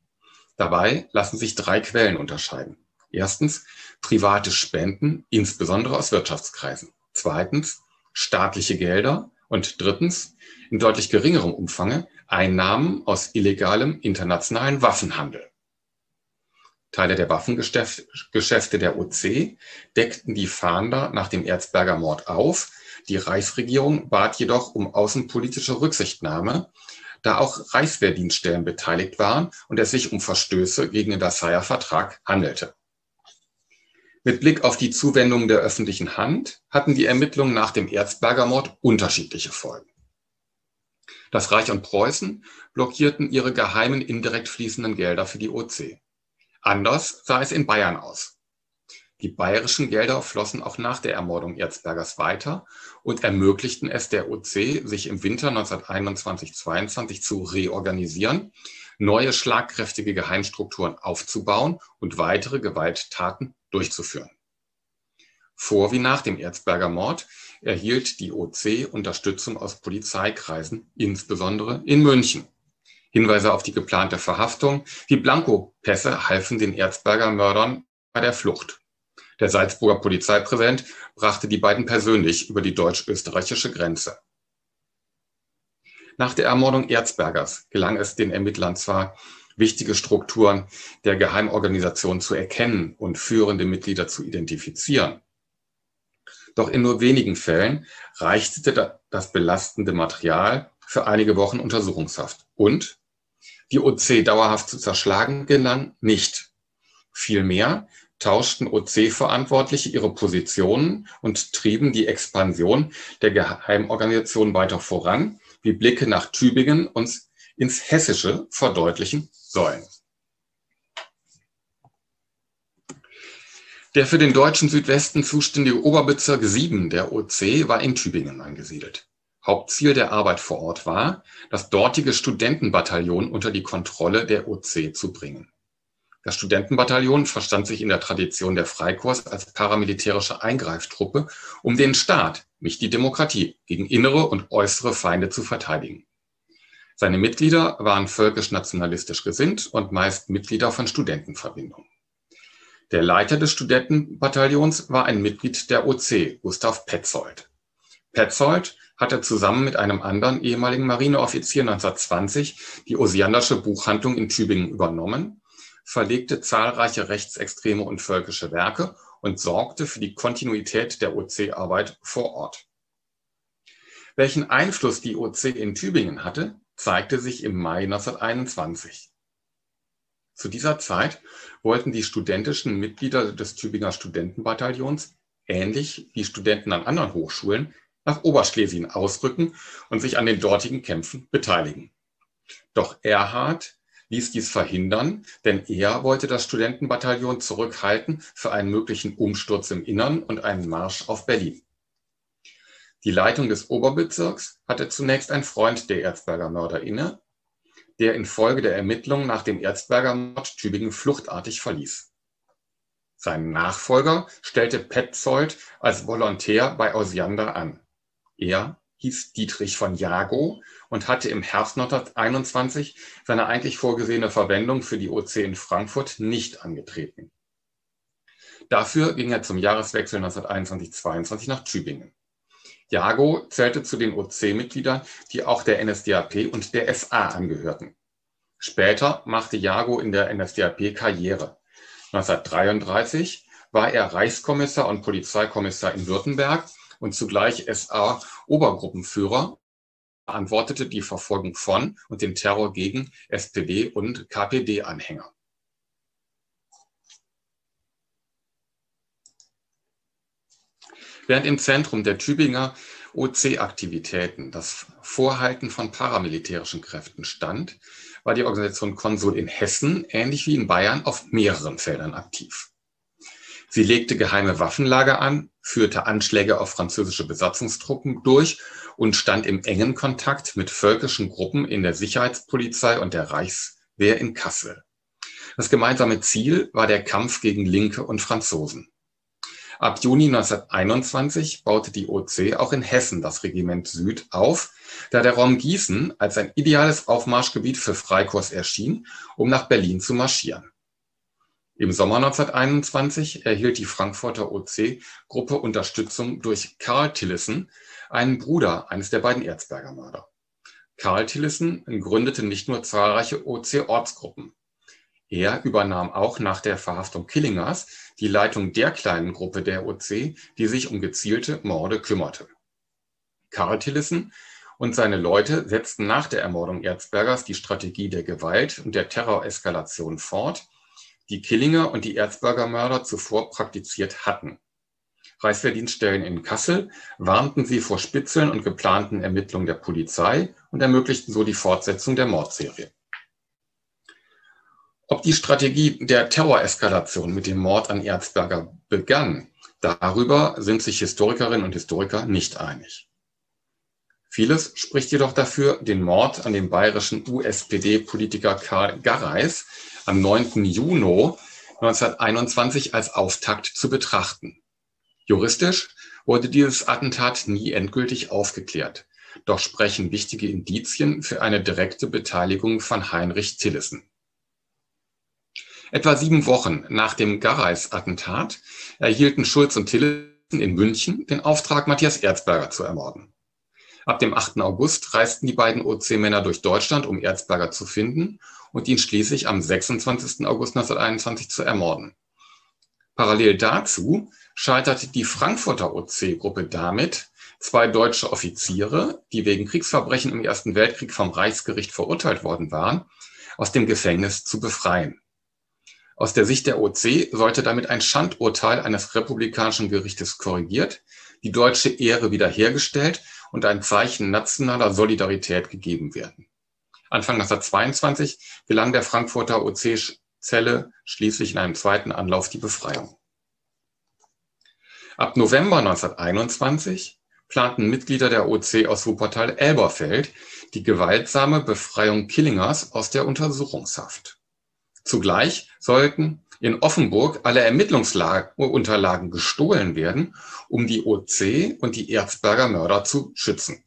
Dabei lassen sich drei Quellen unterscheiden. Erstens private Spenden, insbesondere aus Wirtschaftskreisen. Zweitens staatliche Gelder. Und drittens in deutlich geringerem Umfange Einnahmen aus illegalem internationalen Waffenhandel. Teile der Waffengeschäfte der OC deckten die Fahnder nach dem Erzberger Mord auf. Die Reichsregierung bat jedoch um außenpolitische Rücksichtnahme, da auch Reichswehrdienststellen beteiligt waren und es sich um Verstöße gegen den Versailler Vertrag handelte. Mit Blick auf die Zuwendung der öffentlichen Hand hatten die Ermittlungen nach dem Erzberger Mord unterschiedliche Folgen. Das Reich und Preußen blockierten ihre geheimen indirekt fließenden Gelder für die OC. Anders sah es in Bayern aus. Die bayerischen Gelder flossen auch nach der Ermordung Erzbergers weiter und ermöglichten es der OC, sich im Winter 1921-22 zu reorganisieren, neue schlagkräftige Geheimstrukturen aufzubauen und weitere Gewalttaten durchzuführen. Vor wie nach dem Erzberger Mord erhielt die OC Unterstützung aus Polizeikreisen, insbesondere in München. Hinweise auf die geplante Verhaftung wie Blankopässe halfen den Erzberger Mördern bei der Flucht. Der Salzburger Polizeipräsident brachte die beiden persönlich über die deutsch-österreichische Grenze. Nach der Ermordung Erzbergers gelang es den Ermittlern zwar, wichtige Strukturen der Geheimorganisation zu erkennen und führende Mitglieder zu identifizieren. Doch in nur wenigen Fällen reichte das belastende Material für einige Wochen Untersuchungshaft. Und die OC dauerhaft zu zerschlagen gelang nicht. Vielmehr tauschten OC-Verantwortliche ihre Positionen und trieben die Expansion der Geheimorganisation weiter voran, wie Blicke nach Tübingen uns ins Hessische verdeutlichen sollen. Der für den deutschen Südwesten zuständige Oberbezirk 7 der OC war in Tübingen angesiedelt. Hauptziel der Arbeit vor Ort war, das dortige Studentenbataillon unter die Kontrolle der OC zu bringen. Das Studentenbataillon verstand sich in der Tradition der Freikorps als paramilitärische Eingreiftruppe, um den Staat, nicht die Demokratie, gegen innere und äußere Feinde zu verteidigen. Seine Mitglieder waren völkisch-nationalistisch gesinnt und meist Mitglieder von Studentenverbindungen. Der Leiter des Studentenbataillons war ein Mitglied der OC, Gustav Petzold. Petzold hatte zusammen mit einem anderen ehemaligen Marineoffizier 1920 die Osianersche Buchhandlung in Tübingen übernommen, verlegte zahlreiche rechtsextreme und völkische Werke und sorgte für die Kontinuität der OC-Arbeit vor Ort. Welchen Einfluss die OC in Tübingen hatte, zeigte sich im Mai 1921. Zu dieser Zeit wollten die studentischen Mitglieder des Tübinger Studentenbataillons, ähnlich wie Studenten an anderen Hochschulen, nach Oberschlesien ausrücken und sich an den dortigen Kämpfen beteiligen. Doch Erhard ließ dies verhindern, denn er wollte das Studentenbataillon zurückhalten für einen möglichen Umsturz im Innern und einen Marsch auf Berlin. Die Leitung des Oberbezirks hatte zunächst ein Freund der Erzberger Mörder inne, der infolge der Ermittlungen nach dem Erzberger Mord Tübingen fluchtartig verließ. Sein Nachfolger stellte Petzold als Volontär bei Osiander an. Er hieß Dietrich von Jago und hatte im Herbst 1921 seine eigentlich vorgesehene Verwendung für die OC in Frankfurt nicht angetreten. Dafür ging er zum Jahreswechsel 1921-22 nach Tübingen. Jago zählte zu den OC-Mitgliedern, die auch der NSDAP und der SA angehörten. Später machte Jago in der NSDAP Karriere. 1933 war er Reichskommissar und Polizeikommissar in Württemberg und zugleich SA-Obergruppenführer, verantwortete die Verfolgung von und den Terror gegen SPD- und KPD-Anhänger. Während im Zentrum der Tübinger OC-Aktivitäten das Vorhalten von paramilitärischen Kräften stand, war die Organisation Konsul in Hessen, ähnlich wie in Bayern, auf mehreren Feldern aktiv. Sie legte geheime Waffenlager an, führte Anschläge auf französische Besatzungstruppen durch und stand im engen Kontakt mit völkischen Gruppen in der Sicherheitspolizei und der Reichswehr in Kassel. Das gemeinsame Ziel war der Kampf gegen Linke und Franzosen. Ab Juni 1921 baute die OC auch in Hessen das Regiment Süd auf, da der Raum Gießen als ein ideales Aufmarschgebiet für Freikorps erschien, um nach Berlin zu marschieren. Im Sommer 1921 erhielt die Frankfurter OC-Gruppe Unterstützung durch Karl Tillissen, einen Bruder eines der beiden Erzberger Mörder. Karl Tillissen gründete nicht nur zahlreiche OC-Ortsgruppen. Er übernahm auch nach der Verhaftung Killingers die Leitung der kleinen Gruppe der OC, die sich um gezielte Morde kümmerte. Karl Tillissen und seine Leute setzten nach der Ermordung Erzbergers die Strategie der Gewalt und der Terroreskalation fort, die Killinger und die Erzberger Mörder zuvor praktiziert hatten. Reichswehrdienststellen in Kassel warnten sie vor Spitzeln und geplanten Ermittlungen der Polizei und ermöglichten so die Fortsetzung der Mordserie. Ob die Strategie der Terroreskalation mit dem Mord an Erzberger begann, darüber sind sich Historikerinnen und Historiker nicht einig. Vieles spricht jedoch dafür, den Mord an dem bayerischen USPD-Politiker Karl Garreis am 9. Juni 1921 als Auftakt zu betrachten. Juristisch wurde dieses Attentat nie endgültig aufgeklärt, doch sprechen wichtige Indizien für eine direkte Beteiligung von Heinrich Tillissen. Etwa sieben Wochen nach dem Garreis-Attentat erhielten Schulz und Tillissen in München den Auftrag, Matthias Erzberger zu ermorden. Ab dem 8. August reisten die beiden OC-Männer durch Deutschland, um Erzberger zu finden und ihn schließlich am 26. August 1921 zu ermorden. Parallel dazu scheiterte die Frankfurter OC-Gruppe damit, zwei deutsche Offiziere, die wegen Kriegsverbrechen im Ersten Weltkrieg vom Reichsgericht verurteilt worden waren, aus dem Gefängnis zu befreien. Aus der Sicht der OC sollte damit ein Schandurteil eines republikanischen Gerichtes korrigiert, die deutsche Ehre wiederhergestellt und ein Zeichen nationaler Solidarität gegeben werden. Anfang 1922 gelang der Frankfurter OC-Zelle schließlich in einem zweiten Anlauf die Befreiung. Ab November 1921 planten Mitglieder der OC aus Wuppertal-Elberfeld die gewaltsame Befreiung Killingers aus der Untersuchungshaft. Zugleich sollten in Offenburg alle Ermittlungsunterlagen gestohlen werden, um die OC und die Erzberger Mörder zu schützen.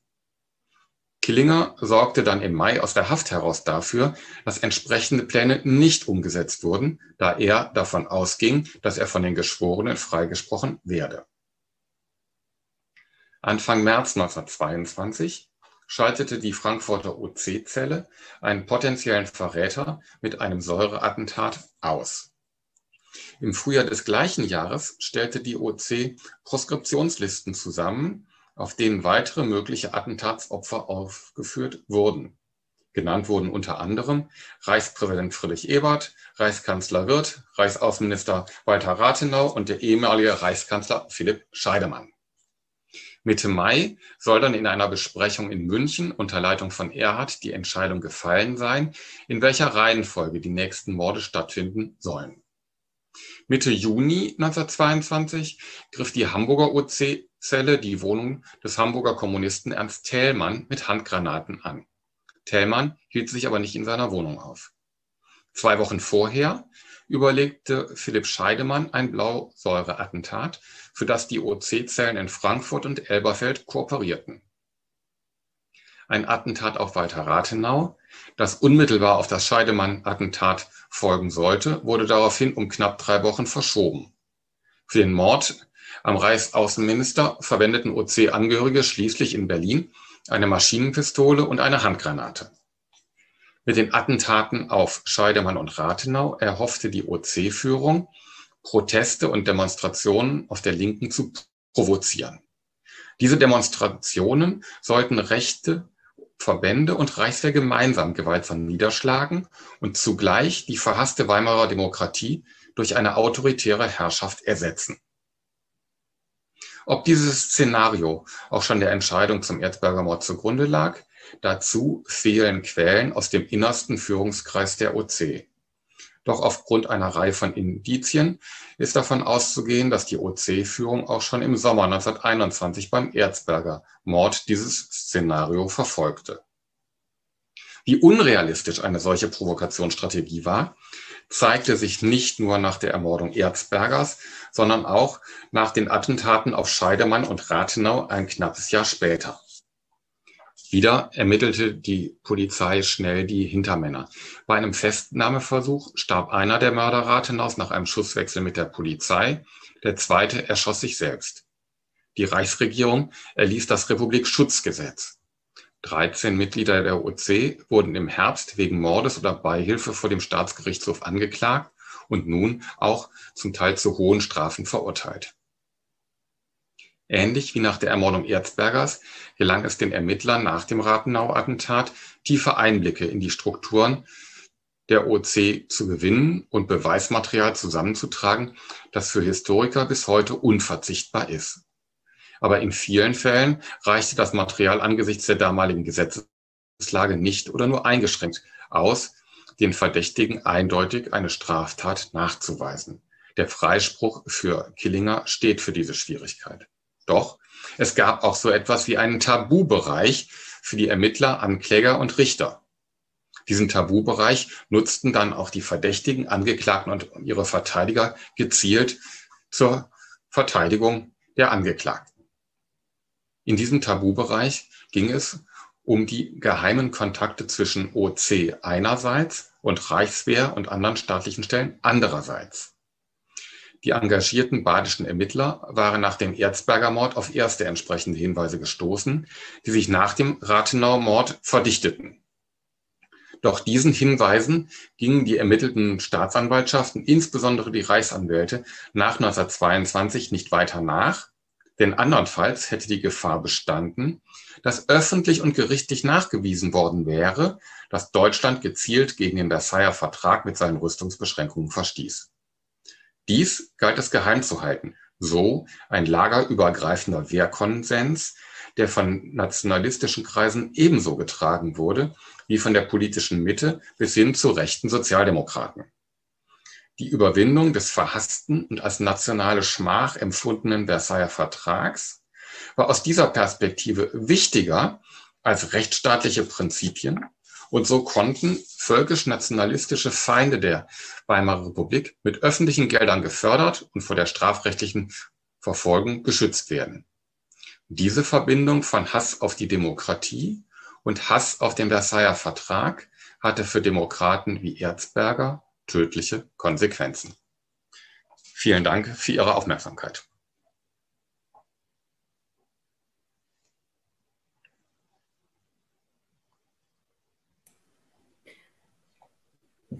Killinger sorgte dann im Mai aus der Haft heraus dafür, dass entsprechende Pläne nicht umgesetzt wurden, da er davon ausging, dass er von den Geschworenen freigesprochen werde. Anfang März 1922 schaltete die Frankfurter OC-Zelle einen potenziellen Verräter mit einem Säureattentat aus. Im Frühjahr des gleichen Jahres stellte die OC Proskriptionslisten zusammen, auf denen weitere mögliche Attentatsopfer aufgeführt wurden. Genannt wurden unter anderem Reichspräsident Friedrich Ebert, Reichskanzler Wirth, Reichsaußenminister Walter Rathenau und der ehemalige Reichskanzler Philipp Scheidemann. Mitte Mai soll dann in einer Besprechung in München unter Leitung von Erhard die Entscheidung gefallen sein, in welcher Reihenfolge die nächsten Morde stattfinden sollen. Mitte Juni 1922 griff die Hamburger OC-Zelle die Wohnung des Hamburger Kommunisten Ernst Thälmann mit Handgranaten an. Thälmann hielt sich aber nicht in seiner Wohnung auf. Zwei Wochen vorher überlegte Philipp Scheidemann ein Blausäureattentat, für das die OC-Zellen in Frankfurt und Elberfeld kooperierten. Ein Attentat auf Walter Rathenau, das unmittelbar auf das Scheidemann-Attentat folgen sollte, wurde daraufhin um knapp drei Wochen verschoben. Für den Mord am Reichsaußenminister verwendeten OC-Angehörige schließlich in Berlin eine Maschinenpistole und eine Handgranate. Mit den Attentaten auf Scheidemann und Rathenau erhoffte die OC-Führung, Proteste und Demonstrationen auf der Linken zu provozieren. Diese Demonstrationen sollten rechte Verbände und Reichswehr gemeinsam gewaltsam niederschlagen und zugleich die verhasste Weimarer Demokratie durch eine autoritäre Herrschaft ersetzen. Ob dieses Szenario auch schon der Entscheidung zum Erzberger Mord zugrunde lag, dazu fehlen Quellen aus dem innersten Führungskreis der OC. Doch aufgrund einer Reihe von Indizien ist davon auszugehen, dass die OC-Führung auch schon im Sommer 1921 beim Erzberger Mord dieses Szenario verfolgte. Wie unrealistisch eine solche Provokationsstrategie war, zeigte sich nicht nur nach der Ermordung Erzbergers, sondern auch nach den Attentaten auf Scheidemann und Rathenau ein knappes Jahr später. Wieder ermittelte die Polizei schnell die Hintermänner. Bei einem Festnahmeversuch starb einer der Mörder Rathenaus nach einem Schusswechsel mit der Polizei, der zweite erschoss sich selbst. Die Reichsregierung erließ das Republikschutzgesetz. 13 Mitglieder der OC wurden im Herbst wegen Mordes oder Beihilfe vor dem Staatsgerichtshof angeklagt und nun auch zum Teil zu hohen Strafen verurteilt. Ähnlich wie nach der Ermordung Erzbergers gelang es den Ermittlern nach dem Rathenau-Attentat, tiefe Einblicke in die Strukturen der OC zu gewinnen und Beweismaterial zusammenzutragen, das für Historiker bis heute unverzichtbar ist. Aber in vielen Fällen reichte das Material angesichts der damaligen Gesetzeslage nicht oder nur eingeschränkt aus, den Verdächtigen eindeutig eine Straftat nachzuweisen. Der Freispruch für Killinger steht für diese Schwierigkeit. Doch es gab auch so etwas wie einen Tabubereich für die Ermittler, Ankläger und Richter. Diesen Tabubereich nutzten dann auch die Verdächtigen, Angeklagten und ihre Verteidiger gezielt zur Verteidigung der Angeklagten. In diesem Tabubereich ging es um die geheimen Kontakte zwischen OC einerseits und Reichswehr und anderen staatlichen Stellen andererseits. Die engagierten badischen Ermittler waren nach dem Erzberger Mord auf erste entsprechende Hinweise gestoßen, die sich nach dem Rathenauer Mord verdichteten. Doch diesen Hinweisen gingen die ermittelten Staatsanwaltschaften, insbesondere die Reichsanwälte, nach 1922 nicht weiter nach, denn andernfalls hätte die Gefahr bestanden, dass öffentlich und gerichtlich nachgewiesen worden wäre, dass Deutschland gezielt gegen den Versailler Vertrag mit seinen Rüstungsbeschränkungen verstieß. Dies galt es geheim zu halten, so ein lagerübergreifender Wehrkonsens, der von nationalistischen Kreisen ebenso getragen wurde wie von der politischen Mitte bis hin zu rechten Sozialdemokraten. Die Überwindung des verhassten und als nationale Schmach empfundenen Versailler Vertrags war aus dieser Perspektive wichtiger als rechtsstaatliche Prinzipien und so konnten völkisch-nationalistische Feinde der Weimarer Republik mit öffentlichen Geldern gefördert und vor der strafrechtlichen Verfolgung geschützt werden. Diese Verbindung von Hass auf die Demokratie und Hass auf den Versailler Vertrag hatte für Demokraten wie Erzberger tödliche Konsequenzen. Vielen Dank für Ihre Aufmerksamkeit.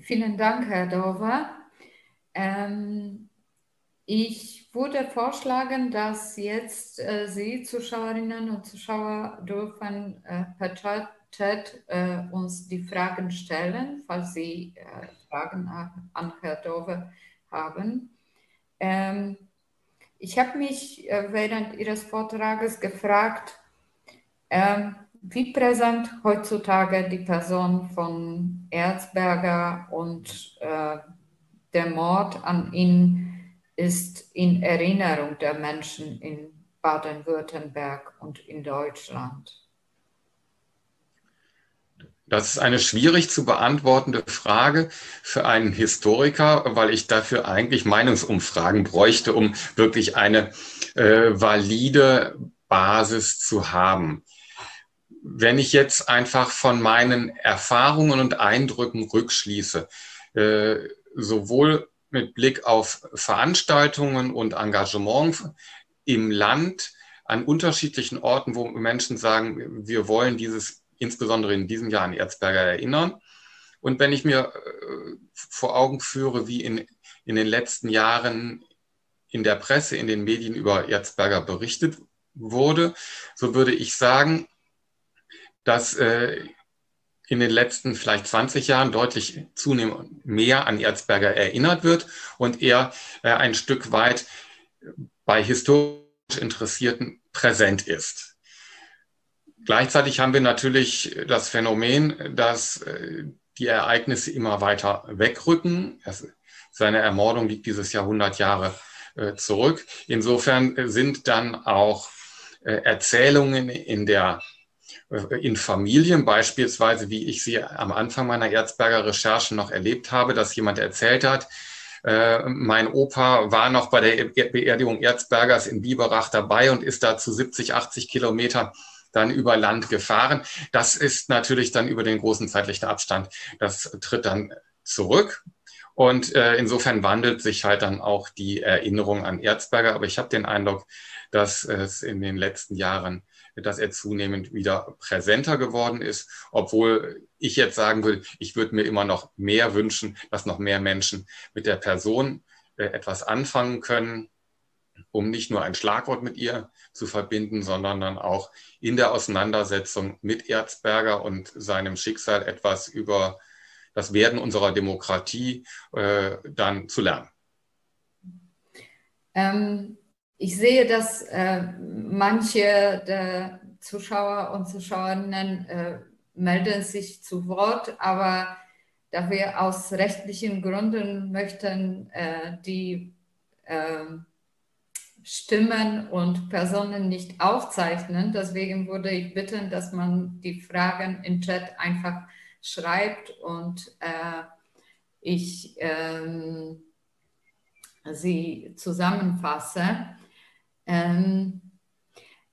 Vielen Dank, Herr Dover. Ähm, ich würde vorschlagen, dass jetzt äh, Sie, Zuschauerinnen und Zuschauer, dürfen äh, per Chat, äh, uns die Fragen stellen, falls Sie äh, Fragen an Herrn Dover haben. Ähm, ich habe mich äh, während Ihres Vortrages gefragt, ähm, wie präsent heutzutage die Person von Erzberger und äh, der Mord an ihn ist in Erinnerung der Menschen in Baden-Württemberg und in Deutschland? Das ist eine schwierig zu beantwortende Frage für einen Historiker, weil ich dafür eigentlich Meinungsumfragen bräuchte, um wirklich eine äh, valide Basis zu haben. Wenn ich jetzt einfach von meinen Erfahrungen und Eindrücken rückschließe, äh, sowohl mit Blick auf Veranstaltungen und Engagement im Land an unterschiedlichen Orten, wo Menschen sagen, wir wollen dieses insbesondere in diesem Jahr an Erzberger erinnern. Und wenn ich mir äh, vor Augen führe, wie in, in den letzten Jahren in der Presse, in den Medien über Erzberger berichtet wurde, so würde ich sagen, dass äh, in den letzten vielleicht 20 Jahren deutlich zunehmend mehr an Erzberger erinnert wird und er äh, ein Stück weit bei historisch Interessierten präsent ist. Gleichzeitig haben wir natürlich das Phänomen, dass äh, die Ereignisse immer weiter wegrücken. Seine Ermordung liegt dieses Jahr 100 Jahre äh, zurück. Insofern sind dann auch äh, Erzählungen in der in Familien beispielsweise, wie ich sie am Anfang meiner Erzberger Recherchen noch erlebt habe, dass jemand erzählt hat, mein Opa war noch bei der Beerdigung Erzbergers in Biberach dabei und ist da zu 70, 80 Kilometer dann über Land gefahren. Das ist natürlich dann über den großen zeitlichen Abstand, das tritt dann zurück. Und äh, insofern wandelt sich halt dann auch die Erinnerung an Erzberger. Aber ich habe den Eindruck, dass es in den letzten Jahren, dass er zunehmend wieder präsenter geworden ist, obwohl ich jetzt sagen würde, ich würde mir immer noch mehr wünschen, dass noch mehr Menschen mit der Person äh, etwas anfangen können um nicht nur ein Schlagwort mit ihr zu verbinden, sondern dann auch in der Auseinandersetzung mit Erzberger und seinem Schicksal etwas über das Werden unserer Demokratie äh, dann zu lernen. Ähm, ich sehe, dass äh, manche der Zuschauer und Zuschauerinnen äh, melden sich zu Wort, aber da wir aus rechtlichen Gründen möchten, äh, die ähm, Stimmen und Personen nicht aufzeichnen. Deswegen würde ich bitten, dass man die Fragen im Chat einfach schreibt und äh, ich ähm, sie zusammenfasse. Ähm,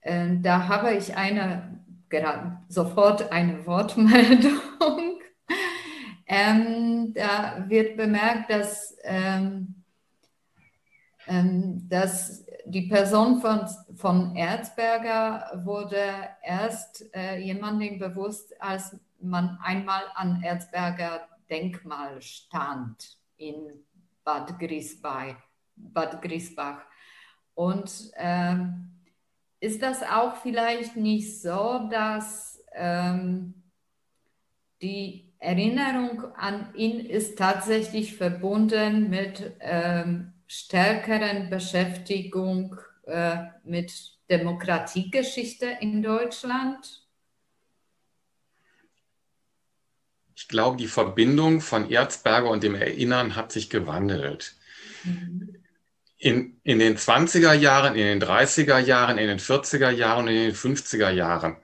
äh, da habe ich eine, gerade sofort eine Wortmeldung. ähm, da wird bemerkt, dass, ähm, ähm dass die Person von, von Erzberger wurde erst äh, jemandem bewusst, als man einmal an Erzberger Denkmal stand in Bad Griesbach. Bad Griesbach. Und ähm, ist das auch vielleicht nicht so, dass ähm, die Erinnerung an ihn ist tatsächlich verbunden mit ähm, stärkeren Beschäftigung äh, mit Demokratiegeschichte in Deutschland? Ich glaube, die Verbindung von Erzberger und dem Erinnern hat sich gewandelt. Mhm. In, in den 20er Jahren, in den 30er Jahren, in den 40er Jahren und in den 50er Jahren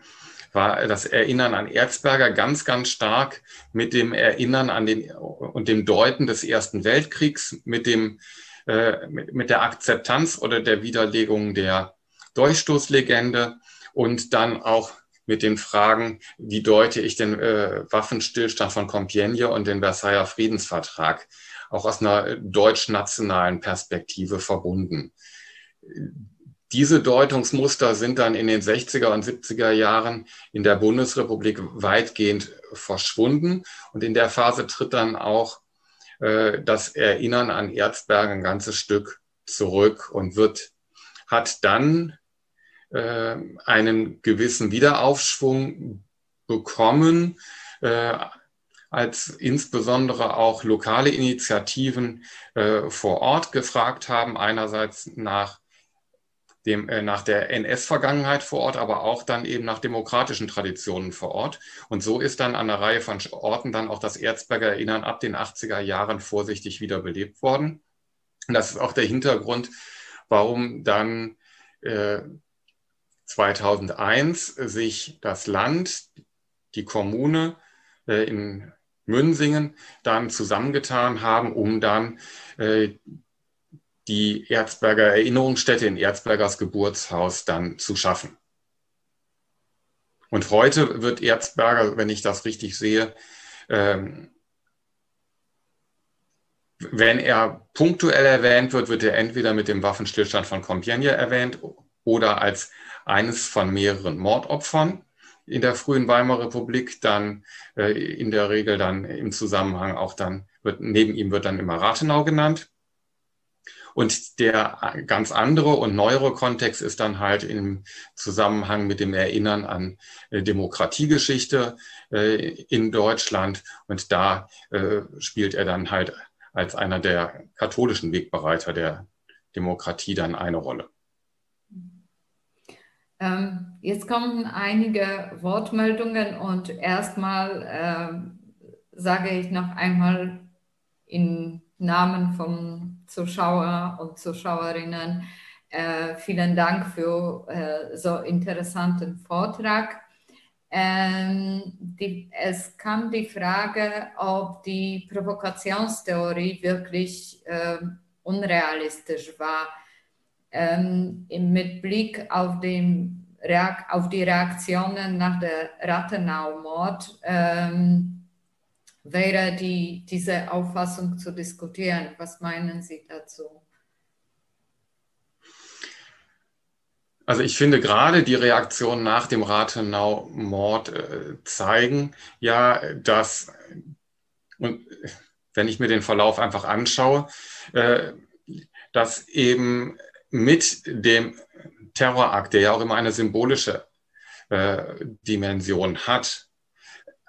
war das Erinnern an Erzberger ganz, ganz stark mit dem Erinnern an den und dem Deuten des Ersten Weltkriegs, mit dem äh, mit, der Akzeptanz oder der Widerlegung der Durchstoßlegende und dann auch mit den Fragen, wie deute ich den äh, Waffenstillstand von Compiègne und den Versailler Friedensvertrag auch aus einer deutsch-nationalen Perspektive verbunden. Diese Deutungsmuster sind dann in den 60er und 70er Jahren in der Bundesrepublik weitgehend verschwunden und in der Phase tritt dann auch äh, das Erinnern an Erzberg ein ganzes Stück zurück und wird, hat dann äh, einen gewissen Wiederaufschwung bekommen, äh, als insbesondere auch lokale Initiativen äh, vor Ort gefragt haben, einerseits nach dem, äh, nach der NS-Vergangenheit vor Ort, aber auch dann eben nach demokratischen Traditionen vor Ort. Und so ist dann an einer Reihe von Orten dann auch das Erzberger Erinnern ab den 80er Jahren vorsichtig wiederbelebt worden. Und das ist auch der Hintergrund, warum dann äh, 2001 sich das Land, die Kommune äh, in Münsingen dann zusammengetan haben, um dann äh, die Erzberger Erinnerungsstätte in Erzbergers Geburtshaus dann zu schaffen. Und heute wird Erzberger, wenn ich das richtig sehe, ähm, wenn er punktuell erwähnt wird, wird er entweder mit dem Waffenstillstand von Compiègne erwähnt oder als eines von mehreren Mordopfern in der frühen Weimarer Republik, dann äh, in der Regel dann im Zusammenhang auch dann, wird, neben ihm wird dann immer Rathenau genannt. Und der ganz andere und neuere Kontext ist dann halt im Zusammenhang mit dem Erinnern an äh, Demokratiegeschichte äh, in Deutschland. Und da äh, spielt er dann halt als einer der katholischen Wegbereiter der Demokratie dann eine Rolle. Ähm, jetzt kommen einige Wortmeldungen und erstmal äh, sage ich noch einmal in Namen von Zuschauern und Zuschauerinnen äh, vielen Dank für äh, so interessanten Vortrag. Ähm, die, es kam die Frage, ob die Provokationstheorie wirklich äh, unrealistisch war. Ähm, mit Blick auf, den, auf, die Reaktionen nach der Rathenau-Mord ähm, wäre die, diese Auffassung zu diskutieren. Was meinen Sie dazu? Also ich finde gerade die Reaktionen nach dem Rathenau-Mord äh, zeigen ja, dass, und wenn ich mir den Verlauf einfach anschaue, äh, dass eben mit dem Terrorakt, der ja auch immer eine symbolische äh, Dimension hat,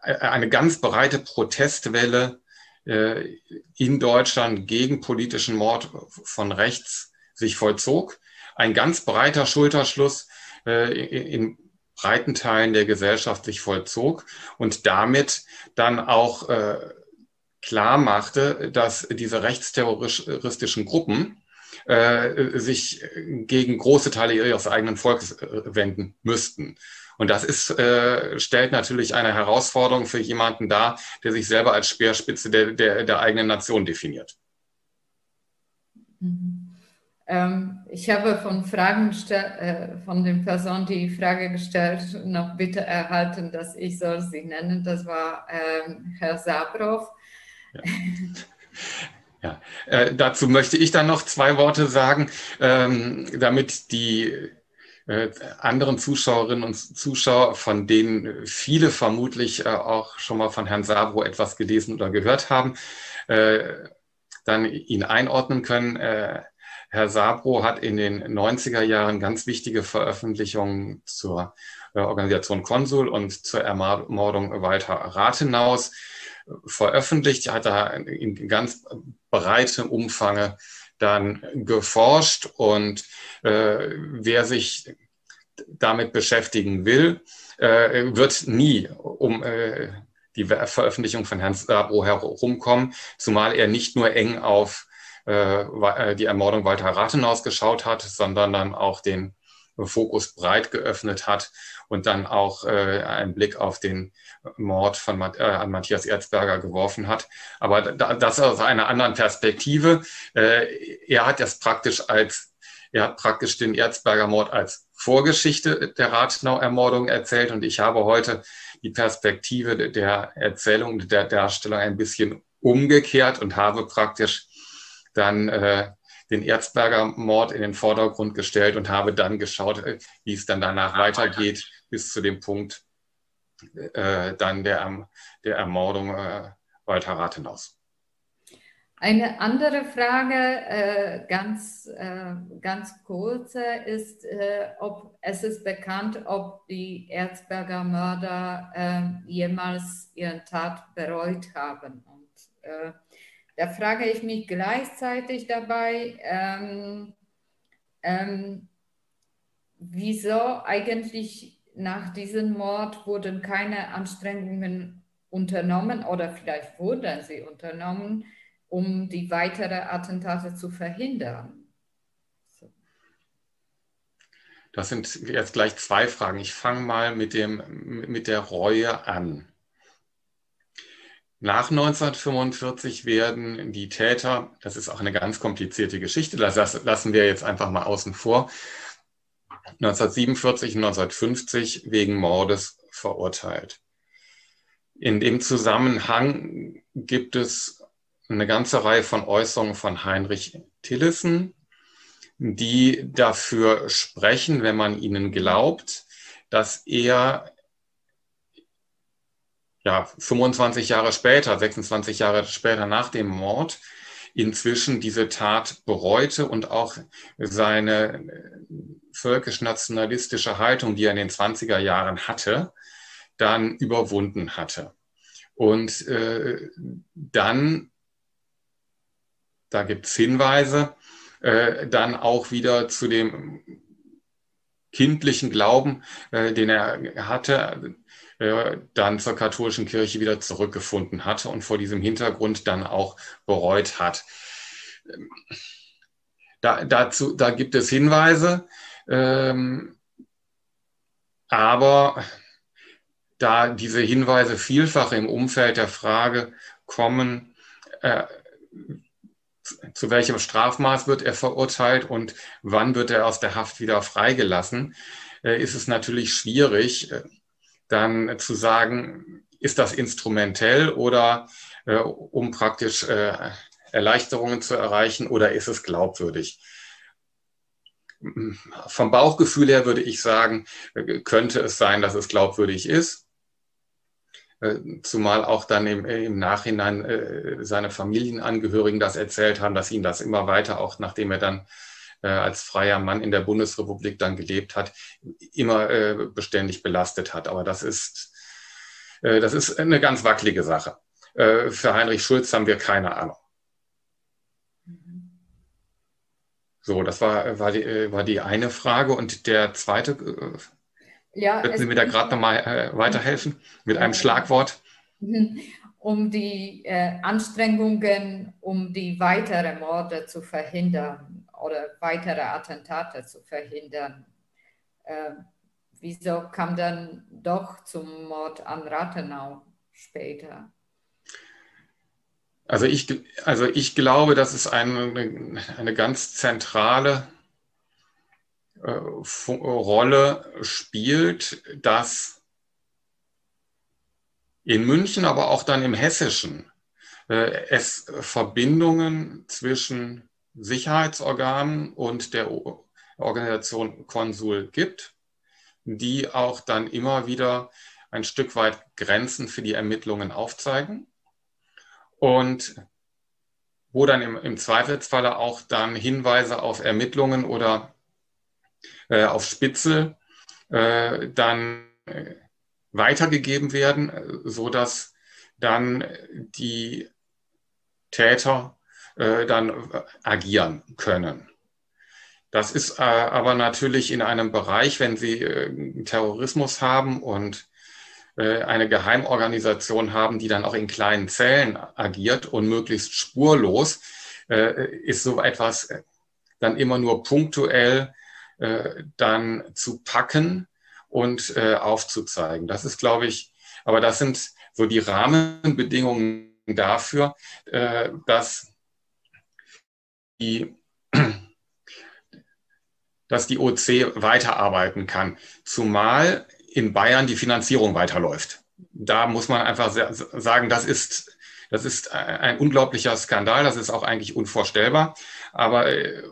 eine ganz breite Protestwelle äh, in Deutschland gegen politischen Mord von rechts sich vollzog ein ganz breiter Schulterschluss äh, in breiten Teilen der Gesellschaft sich vollzog und damit dann auch äh, klar machte, dass diese rechtsterroristischen Gruppen äh, sich gegen große Teile ihres eigenen Volkes äh, wenden müssten. Und das ist, äh, stellt natürlich eine Herausforderung für jemanden dar, der sich selber als Speerspitze der, der, der eigenen Nation definiert. Mhm. Ähm, ich habe von Fragen äh, von den Personen die Frage gestellt, noch bitte erhalten, dass ich soll sie nennen. Das war ähm, Herr Sabrov. Ja. ja. Äh, dazu möchte ich dann noch zwei Worte sagen, ähm, damit die anderen Zuschauerinnen und Zuschauer, von denen viele vermutlich äh, auch schon mal von Herrn Sabro etwas gelesen oder gehört haben, äh, dann ihn einordnen können. Äh, Herr Sabro hat in den 90er Jahren ganz wichtige Veröffentlichungen zur äh, Organisation Konsul und zur Ermordung Walter Rathenaus äh, veröffentlicht, hat er in ganz breitem Umfange dann geforscht und äh, wer sich damit beschäftigen will, äh, wird nie um äh, die Veröffentlichung von Herrn Sabro herumkommen, zumal er nicht nur eng auf äh, äh, die Ermordung Walter Rathenhaus geschaut hat, sondern dann auch den Fokus breit geöffnet hat und dann auch äh, einen Blick auf den Mord von äh, an Matthias Erzberger geworfen hat. Aber da, das aus einer anderen Perspektive. Äh, er hat das praktisch als, er hat praktisch den Erzberger Mord als Vorgeschichte der Rathenau-Ermordung erzählt und ich habe heute die Perspektive der Erzählung, der Darstellung ein bisschen umgekehrt und habe praktisch dann äh, den Erzberger Mord in den Vordergrund gestellt und habe dann geschaut, äh, wie es dann danach weitergeht, bis zu dem Punkt äh, dann der, der Ermordung äh, Walter Rathenaus. Eine andere Frage, äh, ganz, äh, ganz kurze, ist, äh, ob es ist bekannt, ob die Erzberger Mörder äh, jemals ihren Tat bereut haben. Und äh, da frage ich mich gleichzeitig dabei, ähm, ähm, wieso eigentlich nach diesem Mord wurden keine Anstrengungen unternommen oder vielleicht wurden sie unternommen, um die weiteren Attentate zu verhindern. Das sind jetzt gleich zwei Fragen. Ich fange mal mit, dem, mit der Reue an. Nach 1945 werden die Täter, das ist auch eine ganz komplizierte Geschichte, das lassen wir jetzt einfach mal außen vor, 1947 und 1950 wegen Mordes verurteilt. In dem Zusammenhang gibt es eine ganze Reihe von Äußerungen von Heinrich Tillissen, die dafür sprechen, wenn man ihnen glaubt, dass er ja, 25 Jahre später, 26 Jahre später nach dem Mord, inzwischen diese Tat bereute und auch seine völkisch-nationalistische Haltung, die er in den 20er Jahren hatte, dann überwunden hatte. Und äh, dann, da gibt es Hinweise, äh, dann auch wieder zu dem kindlichen Glauben, äh, den er hatte, äh, dann zur katholischen Kirche wieder zurückgefunden hatte und vor diesem Hintergrund dann auch bereut hat. Da, dazu, da gibt es Hinweise, ähm, aber da diese Hinweise vielfach im Umfeld der Frage kommen, äh, zu welchem Strafmaß wird er verurteilt und wann wird er aus der Haft wieder freigelassen, äh, ist es natürlich schwierig, äh, dann zu sagen, ist das instrumentell oder äh, um praktisch Erleichterungen zu erreichen oder ist es glaubwürdig? Vom Bauchgefühl her würde ich sagen, könnte es sein, dass es glaubwürdig ist. Äh, zumal auch dann im, äh, im Nachhinein äh, seine Familienangehörigen das erzählt haben, dass ihn das immer weiter, auch nachdem er dann äh, als freier Mann in der Bundesrepublik dann gelebt hat, immer äh, beständig belastet hat. Aber das ist, äh, das ist eine ganz wackelige Sache. für Heinrich Schulz haben wir keine Ahnung. So, das war, war, die, war die eine Frage. Und der zweite ja, Könnten Sie mir da gerade nochmal äh, weiterhelfen mit einem Schlagwort? Um die äh, Anstrengungen, um die weiteren Morde zu verhindern oder weitere Attentate zu verhindern. Äh, wieso kam dann doch zum Mord an Rathenau später? Also ich, also ich glaube, dass es eine, eine ganz zentrale äh, Rolle spielt, dass in München, aber auch dann im Hessischen äh, es Verbindungen zwischen Sicherheitsorganen und der Organisation Konsul gibt, die auch dann immer wieder ein Stück weit Grenzen für die Ermittlungen aufzeigen. Und wo dann im, im Zweifelsfalle auch dann Hinweise auf Ermittlungen oder äh, auf Spitze äh, dann äh, weitergegeben werden, äh, so dass dann die Täter äh, dann agieren können. Das ist äh, aber natürlich in einem Bereich, wenn Sie äh, Terrorismus haben und äh, eine Geheimorganisation haben, die dann auch in kleinen Zellen agiert und möglichst spurlos, äh, ist so etwas dann immer nur punktuell äh, dann zu packen und äh, aufzuzeigen. Das ist, glaube ich, aber das sind so die Rahmenbedingungen dafür, äh, dass die dass die OC weiterarbeiten kann, zumal in Bayern die Finanzierung weiterläuft. Da muss man einfach sagen, das ist, das ist ein unglaublicher Skandal, das ist auch eigentlich unvorstellbar. Aber äh,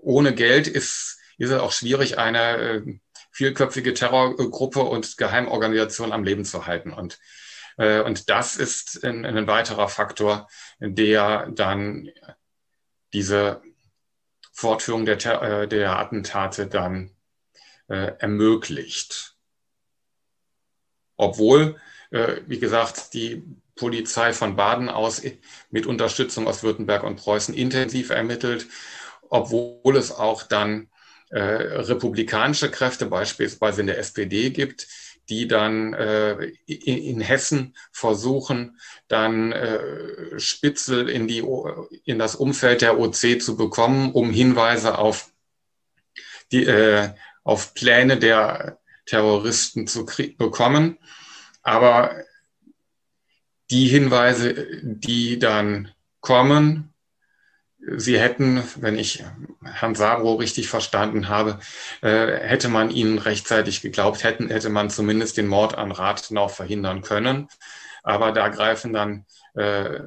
ohne Geld ist ist es auch schwierig, eine äh, vielköpfige Terrorgruppe und Geheimorganisation am Leben zu halten. Und, äh, und das ist ein, ein weiterer Faktor, der dann diese Fortführung der, äh, der Attentate dann äh, ermöglicht. Obwohl, äh, wie gesagt, die Polizei von Baden aus mit Unterstützung aus Württemberg und Preußen intensiv ermittelt, obwohl es auch dann äh, republikanische Kräfte, beispielsweise in der SPD gibt, die dann äh, in, Hessen versuchen, dann äh, Spitzel in, die, in das Umfeld der OC zu bekommen, um Hinweise auf, die, äh, auf Pläne der Terroristen zu bekommen. Aber die Hinweise, die dann kommen, Sie hätten, wenn ich Herrn Sabro richtig verstanden habe, äh, hätte man ihnen rechtzeitig geglaubt, hätten, hätte man zumindest den Mord an Rathenau verhindern können. Aber da greifen dann äh,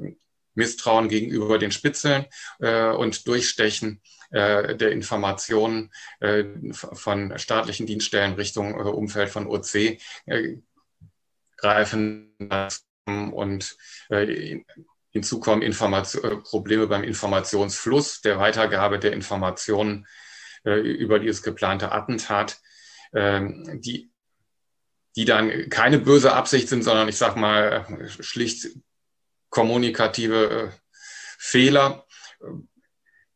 Misstrauen gegenüber den Spitzeln äh, und Durchstechen äh, der Informationen äh, von staatlichen Dienststellen Richtung äh, Umfeld von OC greifen und hinzu kommen Information, äh, Probleme beim Informationsfluss, der Weitergabe der Informationen äh, über dieses geplante Attentat, ähm, die, die dann keine böse Absicht sind, sondern ich sage mal schlicht kommunikative Fehler,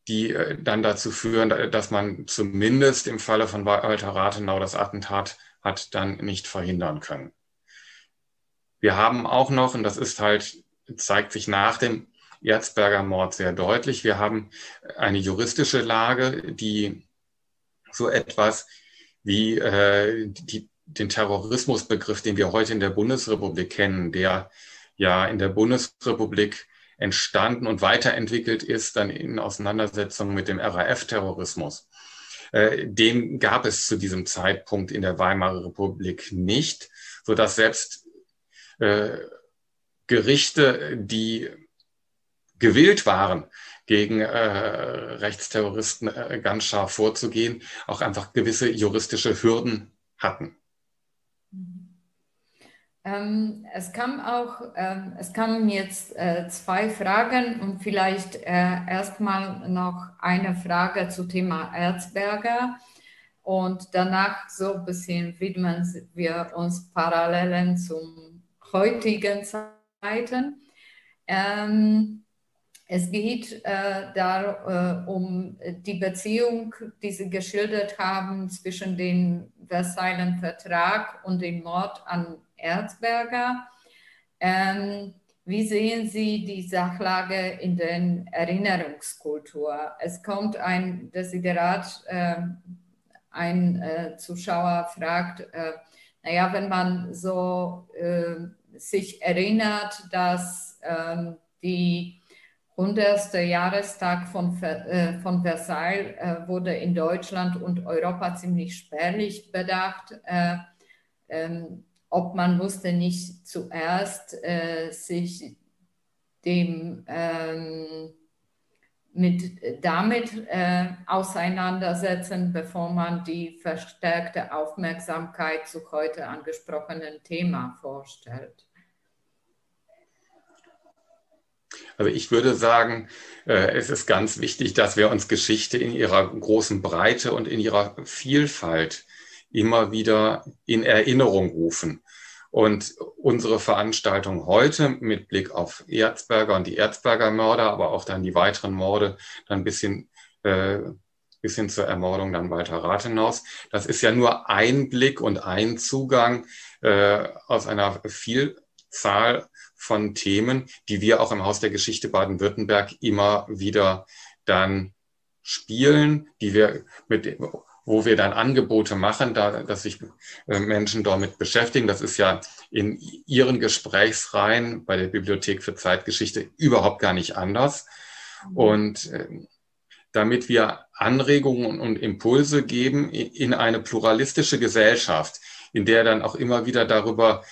die dann dazu führen, dass man zumindest im Falle von Walter Rathenau das Attentat hat dann nicht verhindern können. Wir haben auch noch, und das ist halt, zeigt sich nach dem Erzberger Mord sehr deutlich, wir haben eine juristische Lage, die so etwas wie äh, die, den Terrorismusbegriff, den wir heute in der Bundesrepublik kennen, der ja in der Bundesrepublik entstanden und weiterentwickelt ist, dann in Auseinandersetzung mit dem RAF-Terrorismus. Äh, den gab es zu diesem Zeitpunkt in der Weimarer Republik nicht, so dass selbst äh, Gerichte, die gewillt waren, gegen äh, Rechtsterroristen äh, ganz scharf vorzugehen, auch einfach gewisse juristische Hürden hatten. Ähm, es kam auch, ähm, es kamen jetzt äh, zwei Fragen und vielleicht äh, erstmal noch eine Frage zu Thema Erzberger und danach so ein bisschen widmen wir uns Parallelen zum heutigen Zeiten. Ähm, es geht äh, da äh, um die Beziehung, die Sie geschildert haben zwischen dem Versailles Vertrag und dem Mord an Erzberger. Ähm, wie sehen Sie die Sachlage in der Erinnerungskultur? Es kommt ein Desiderat, äh, ein Zuschauer fragt, äh, naja, wenn man so äh, sich erinnert, dass ähm, die 100. Jahrestag von, äh, von Versailles äh, wurde in Deutschland und Europa ziemlich spärlich bedacht. Äh, ähm, ob man musste nicht zuerst äh, sich dem ähm, mit, damit äh, auseinandersetzen, bevor man die verstärkte Aufmerksamkeit zu heute angesprochenen Thema vorstellt. Also ich würde sagen, äh, es ist ganz wichtig, dass wir uns Geschichte in ihrer großen Breite und in ihrer Vielfalt immer wieder in Erinnerung rufen. Und unsere Veranstaltung heute mit Blick auf Erzberger und die Erzberger Mörder, aber auch dann die weiteren Morde, dann bis hin, äh, bis hin zur Ermordung dann Walter Rathenaus, das ist ja nur ein Blick und ein Zugang äh, aus einer Vielzahl von Themen, die wir auch im Haus der Geschichte Baden-Württemberg immer wieder dann spielen, die wir mit, wo wir dann Angebote machen, da, dass sich äh, Menschen damit beschäftigen. Das ist ja in ihren Gesprächsreihen bei der Bibliothek für Zeitgeschichte überhaupt gar nicht anders. Mhm. Und äh, damit wir Anregungen und Impulse geben in eine pluralistische Gesellschaft, in der dann auch immer wieder darüber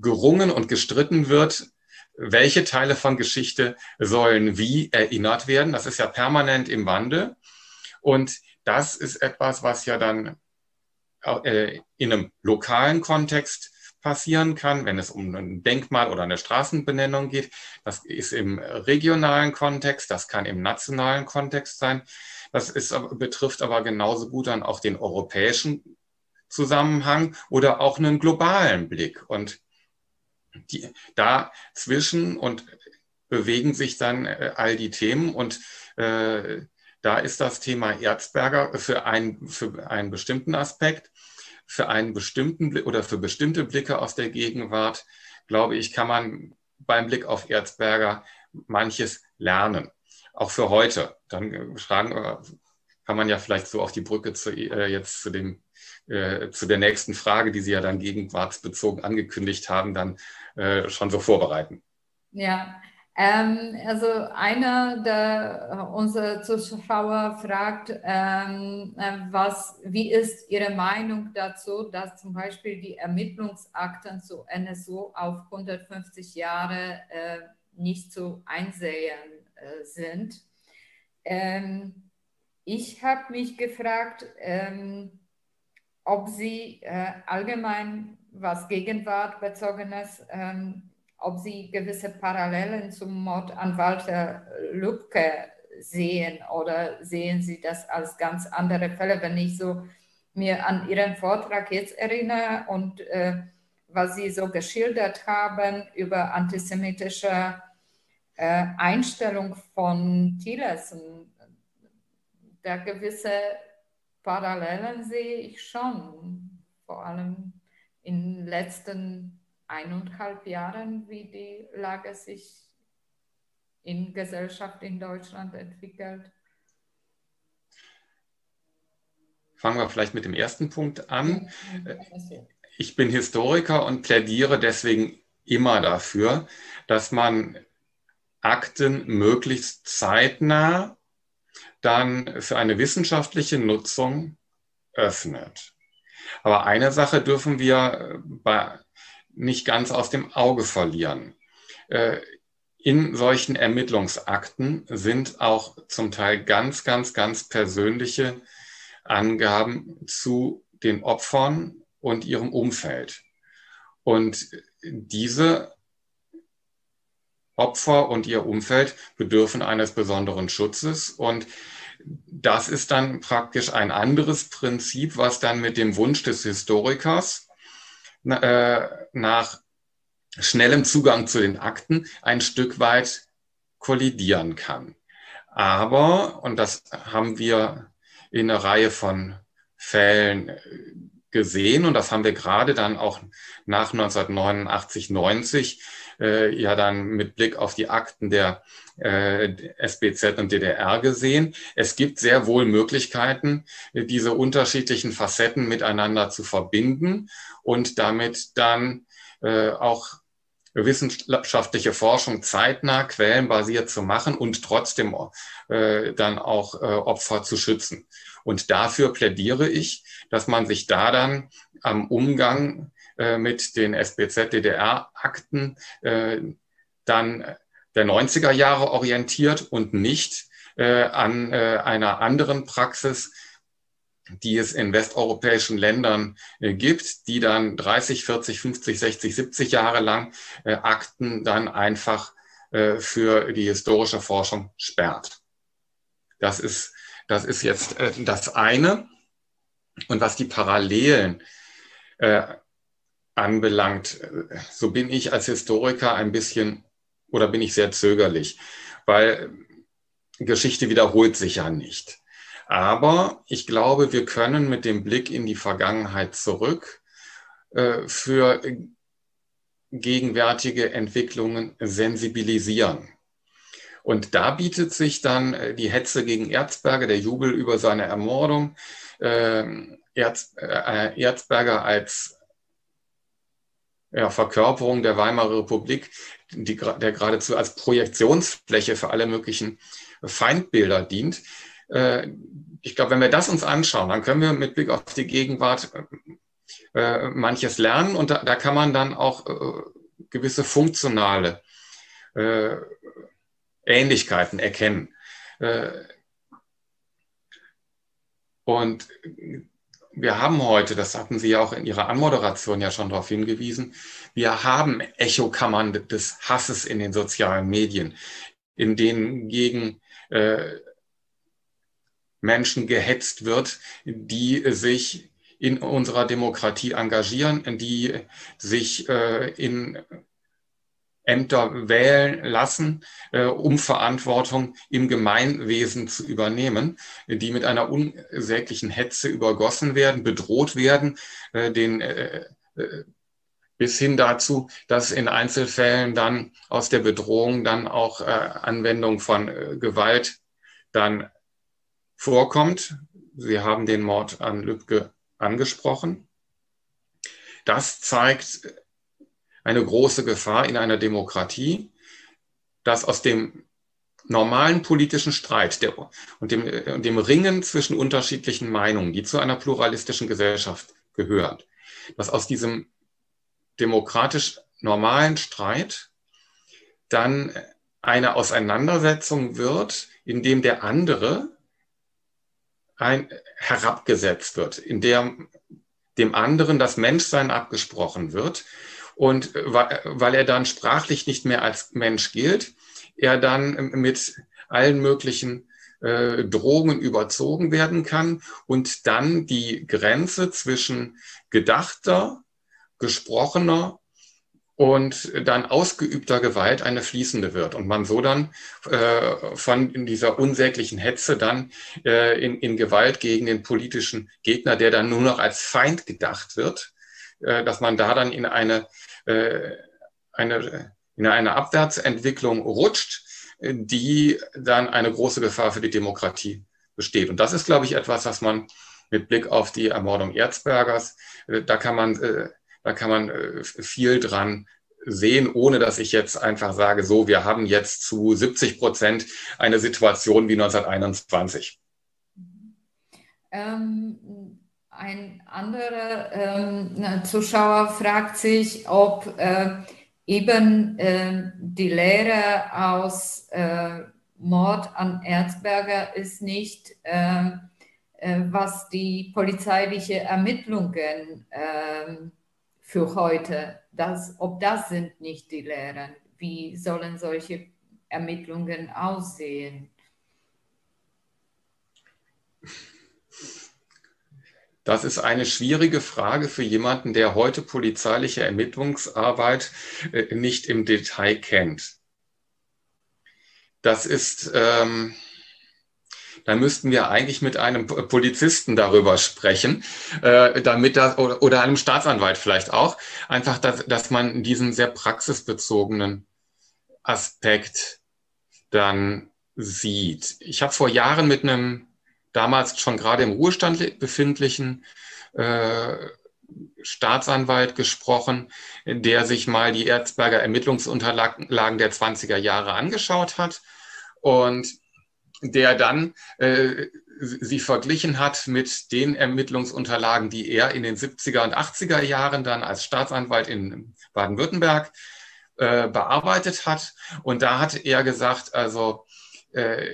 gerungen und gestritten wird, welche Teile von Geschichte sollen wie erinnert werden. Das ist ja permanent im Wandel. Und das ist etwas, was ja dann äh, in einem lokalen Kontext passieren kann, wenn es um ein Denkmal oder eine Straßenbenennung geht. Das ist im regionalen Kontext, das kann im nationalen Kontext sein. Das ist, betrifft aber genauso gut dann auch den europäischen Zusammenhang oder auch einen globalen Blick. Und die, dazwischen und bewegen sich dann äh, all die Themen und äh, da ist das Thema Erzberger für, ein, für einen bestimmten Aspekt, für einen bestimmten oder für bestimmte Blicke aus der Gegenwart, glaube ich, kann man beim Blick auf Erzberger manches lernen. Auch für heute. Dann fragen, äh, kann man ja vielleicht so auf die Brücke zu, äh, jetzt zu dem äh, zu der nächsten Frage, die Sie ja dann gegenwartsbezogen angekündigt haben, dann äh, schon so vorbereiten. Ja, ähm, also einer der äh, unserer Zuschauer fragt, ähm, äh, was, wie ist Ihre Meinung dazu, dass zum Beispiel die Ermittlungsakten zu NSO auf 150 Jahre äh, nicht zu einsehen äh, sind? Ähm, ich habe mich gefragt, ähm, ob Sie äh, allgemein was Gegenwartbezogenes ähm, ob Sie gewisse Parallelen zum Mord an Walter Lübcke sehen oder sehen Sie das als ganz andere Fälle, wenn ich so mir an Ihren Vortrag jetzt erinnere und äh, was Sie so geschildert haben über antisemitische äh, Einstellung von Tillerson. Da gewisse Parallelen sehe ich schon, vor allem in den letzten eineinhalb Jahren, wie die Lage sich in Gesellschaft in Deutschland entwickelt. Fangen wir vielleicht mit dem ersten Punkt an. Ich bin Historiker und plädiere deswegen immer dafür, dass man Akten möglichst zeitnah dann für eine wissenschaftliche Nutzung öffnet. Aber eine Sache dürfen wir bei, nicht ganz aus dem Auge verlieren. Äh, in solchen Ermittlungsakten sind auch zum Teil ganz, ganz, ganz persönliche Angaben zu den Opfern und ihrem Umfeld. Und diese Opfer und ihr Umfeld bedürfen eines besonderen Schutzes. Und das ist dann praktisch ein anderes Prinzip, was dann mit dem Wunsch des Historikers äh, nach schnellem Zugang zu den Akten ein Stück weit kollidieren kann. Aber, und das haben wir in einer Reihe von Fällen gesehen und das haben wir gerade dann auch nach 1989, 90 äh, ja dann mit Blick auf die Akten der äh, SBZ und DDR gesehen. Es gibt sehr wohl Möglichkeiten, diese unterschiedlichen Facetten miteinander zu verbinden und damit dann äh, auch wissenschaftliche Forschung zeitnah, quellenbasiert zu machen und trotzdem äh, dann auch äh, Opfer zu schützen. Und dafür plädiere ich, dass man sich da dann am Umgang äh, mit den SBZ-DDR-Akten äh, dann der 90er Jahre orientiert und nicht äh, an äh, einer anderen Praxis, die es in westeuropäischen Ländern äh, gibt, die dann 30, 40, 50, 60, 70 Jahre lang Akten dann einfach für die historische Forschung sperrt. Das ist, das ist jetzt das eine. Und was die Parallelen äh, anbelangt, äh, so bin ich als Historiker ein bisschen oder bin ich sehr zögerlich, weil Geschichte wiederholt sich ja nicht. Aber ich glaube, wir können mit dem Blick in die Vergangenheit zurück äh, für gegenwärtige Entwicklungen sensibilisieren. Und da bietet sich dann äh, die Hetze gegen Erzberger, der Jubel über seine Ermordung, ähm, Erz, äh, Erzberger als ja, Verkörperung der Weimarer Republik, die, der geradezu als Projektionsfläche für alle möglichen Feindbilder dient, äh, ich glaube, wenn wir das uns anschauen, dann können wir mit Blick auf die Gegenwart äh, manches lernen und da, da, kann man dann auch äh, gewisse funktionale äh, Ähnlichkeiten erkennen. Und wir haben heute, das hatten Sie ja auch in Ihrer Anmoderation ja schon darauf hingewiesen, wir haben Echokammern des Hasses in den sozialen Medien, in denen gegen äh, Menschen gehetzt wird, die sich in unserer Demokratie engagieren, die sich äh, in Ämter wählen lassen, äh, um Verantwortung im Gemeinwesen zu übernehmen, die mit einer unsäglichen Hetze übergossen werden, bedroht werden, äh, den, äh, bis hin dazu, dass in Einzelfällen dann aus der Bedrohung dann auch äh, Anwendung von äh, Gewalt dann vorkommt. Sie haben den Mord an Lübcke angesprochen. Das zeigt eine große Gefahr in einer Demokratie, dass aus dem normalen politischen Streit der, und, dem, und dem Ringen zwischen unterschiedlichen Meinungen, die zu einer pluralistischen Gesellschaft gehören, dass aus diesem demokratisch normalen Streit dann eine Auseinandersetzung wird, in dem der andere ein, herabgesetzt wird, in der dem anderen das Menschsein abgesprochen wird und weil er dann sprachlich nicht mehr als Mensch gilt, er dann mit allen möglichen äh, Drohungen überzogen werden kann und dann die Grenze zwischen gedachter, gesprochener und dann ausgeübter Gewalt eine fließende wird und man so dann äh, von dieser unsäglichen Hetze dann äh, in, in Gewalt gegen den politischen Gegner, der dann nur noch als Feind gedacht wird, äh, dass man da dann in eine, äh, eine, in eine Abwärtsentwicklung rutscht, die dann eine große Gefahr für die Demokratie besteht. Und das ist, glaube ich, etwas, was man mit Blick auf die Ermordung Erzbergers, äh, da kann man, äh, da kann man äh, viel dran sehen, ohne dass ich jetzt einfach sage, so, wir haben jetzt zu 70 Prozent eine Situation wie 1921. Ähm, ein anderer ähm, Zuschauer fragt sich, ob äh, eben äh, die Lehre aus äh, Mord an Erzberger ist nicht, äh, äh was die polizeiliche Ermittlungen ähm, für heute, das, ob das sind nicht die Lehren. Wie sollen solche Ermittlungen aussehen? Das ist eine schwierige Frage für jemanden, der heute polizeiliche Ermittlungsarbeit äh, nicht im Detail kennt. Das ist, ähm, da müssten wir eigentlich mit einem Polizisten darüber sprechen, äh, damit das, oder, oder, einem Staatsanwalt vielleicht auch, einfach, dass, dass man diesen sehr praxisbezogenen Aspekt dann sieht. Ich habe vor Jahren mit einem damals schon gerade im Ruhestand befindlichen äh, Staatsanwalt gesprochen, der sich mal die Erzberger Ermittlungsunterlagen der 20er Jahre angeschaut hat und der dann äh, sie verglichen hat mit den Ermittlungsunterlagen, die er in den 70er und 80er Jahren dann als Staatsanwalt in Baden-Württemberg äh, bearbeitet hat. Und da hat er gesagt, also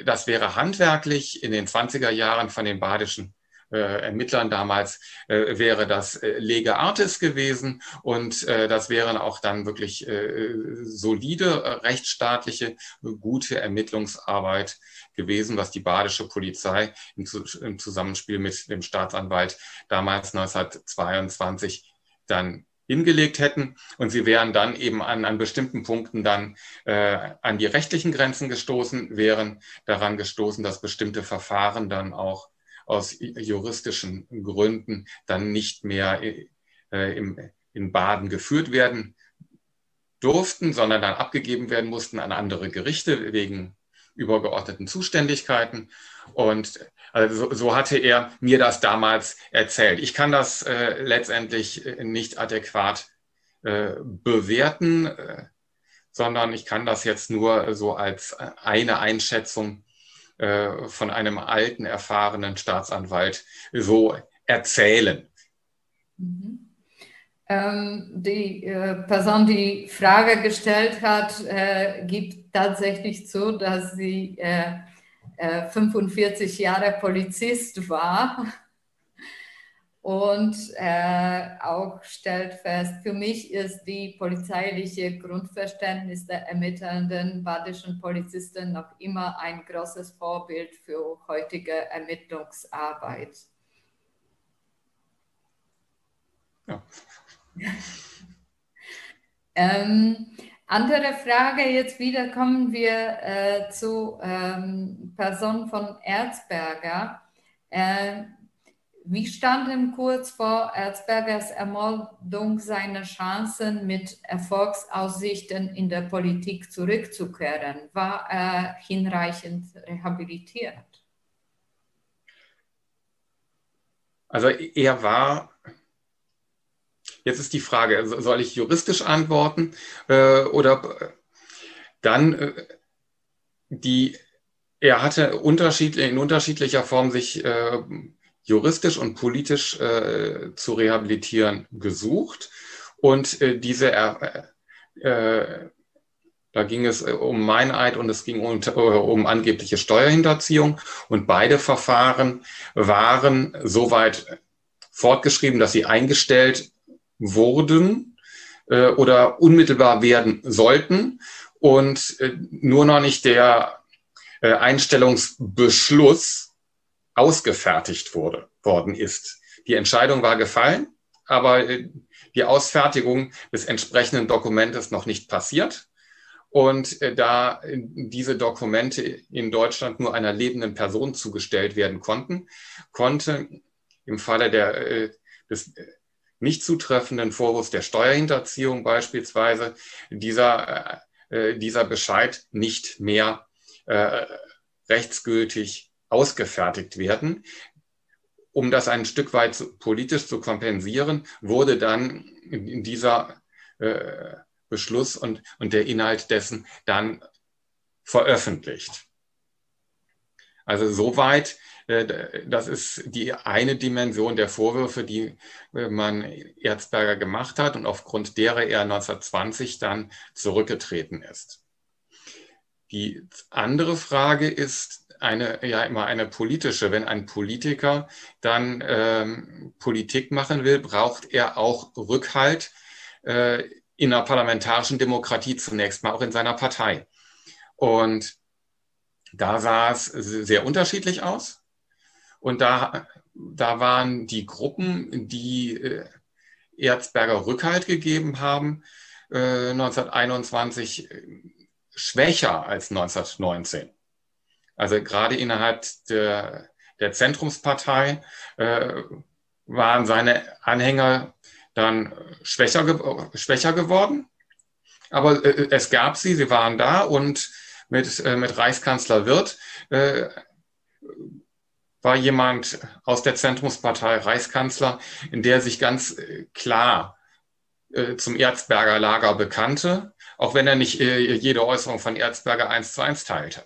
das wäre handwerklich in den 20er Jahren von den badischen äh, Ermittlern damals äh, wäre das äh, Lege Artis gewesen. Und äh, das wären auch dann wirklich äh, solide, äh, rechtsstaatliche, gute Ermittlungsarbeit gewesen, was die badische Polizei im Zusammenspiel mit dem Staatsanwalt damals 1922 dann hingelegt hätten. Und sie wären dann eben an, an bestimmten Punkten dann äh, an die rechtlichen Grenzen gestoßen, wären daran gestoßen, dass bestimmte Verfahren dann auch aus juristischen Gründen dann nicht mehr äh, im, in Baden geführt werden durften, sondern dann abgegeben werden mussten an andere Gerichte wegen übergeordneten Zuständigkeiten. Und also so, so, hatte er mir das damals erzählt. Ich kann das äh, letztendlich äh, nicht adäquat äh, bewerten, äh, sondern ich kann das jetzt nur so als eine Einschätzung äh, von einem alten, erfahrenen Staatsanwalt so erzählen. Mhm. Ähm, die äh, Person, die Frage gestellt hat, gibt tatsächlich zu, dass sie 45 äh, Jahre Polizist war und äh, auch stellt fest, für mich ist die polizeiliche Grundverständnis der ermittelnden badischen Polizisten noch immer ein großes Vorbild für heutige Ermittlungsarbeit. Ja. ähm, andere Frage, jetzt wieder kommen wir äh, zu ähm, Person von Erzberger. Äh, wie standen kurz vor Erzbergers Ermordung seine Chancen, mit Erfolgsaussichten in der Politik zurückzukehren? War er hinreichend rehabilitiert? Also er war Jetzt ist die Frage, soll ich juristisch antworten äh, oder dann äh, die, er hatte unterschiedlich, in unterschiedlicher Form sich äh, juristisch und politisch äh, zu rehabilitieren gesucht und äh, diese äh, äh, da ging es um Meineid und es ging um, um, angebliche Steuerhinterziehung. Und beide Verfahren waren soweit fortgeschrieben, dass sie eingestellt wurden. äh, oder unmittelbar werden sollten und äh, nur noch nicht der äh, Einstellungsbeschluss ausgefertigt wurde, worden ist. Die Entscheidung war gefallen, aber äh, die Ausfertigung des entsprechenden Dokumentes noch nicht passiert. Und äh, da diese Dokumente in Deutschland nur einer lebenden Person zugestellt werden konnten, konnte im Falle der, äh, des nicht zutreffenden Vorwurfs der Steuerhinterziehung beispielsweise dieser, dieser Bescheid nicht mehr rechtsgültig ausgefertigt werden. Um das ein Stück weit politisch zu kompensieren, wurde dann dieser äh, Beschluss und, und der Inhalt dessen dann veröffentlicht. Also soweit, äh, das ist die eine Dimension der Vorwürfe, die äh, man Erzberger gemacht hat und aufgrund derer er 1920 dann zurückgetreten ist. Die andere Frage ist eine, ja immer eine politische. Wenn ein Politiker dann ähm, Politik machen will, braucht er auch Rückhalt äh, in einer parlamentarischen Demokratie zunächst mal auch in seiner Partei. Und da sah es sehr unterschiedlich aus. Und da, da waren die Gruppen, die äh, Erzberger Rückhalt gegeben haben, äh, 1921 äh, schwächer als 1919. Also gerade innerhalb der, der Zentrumspartei äh, waren seine Anhänger dann schwächer, schwächer geworden. Aber äh, es gab sie, sie waren da und mit, äh, mit Reichskanzler Wirth äh, war jemand aus der Zentrumspartei Reichskanzler, in der sich ganz äh, klar äh, zum Erzberger Lager bekannte, auch wenn er nicht jede Äußerung von Erzberger eins zu eins teilte.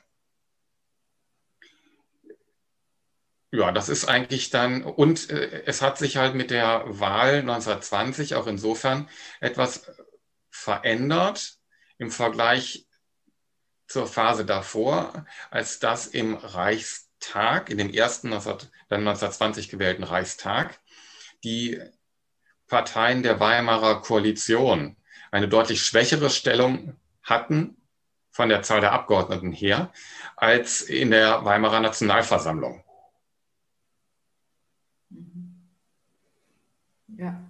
Ja, das ist eigentlich dann, und äh, es hat sich halt mit der Wahl 1920 auch insofern etwas verändert im Vergleich zur Phase davor, als das im Reichstag, in dem ersten 19, dann 1920 gewählten Reichstag, die Parteien der Weimarer Koalition eine deutlich schwächere Stellung hatten von der Zahl der Abgeordneten her als in der Weimarer Nationalversammlung. Ja.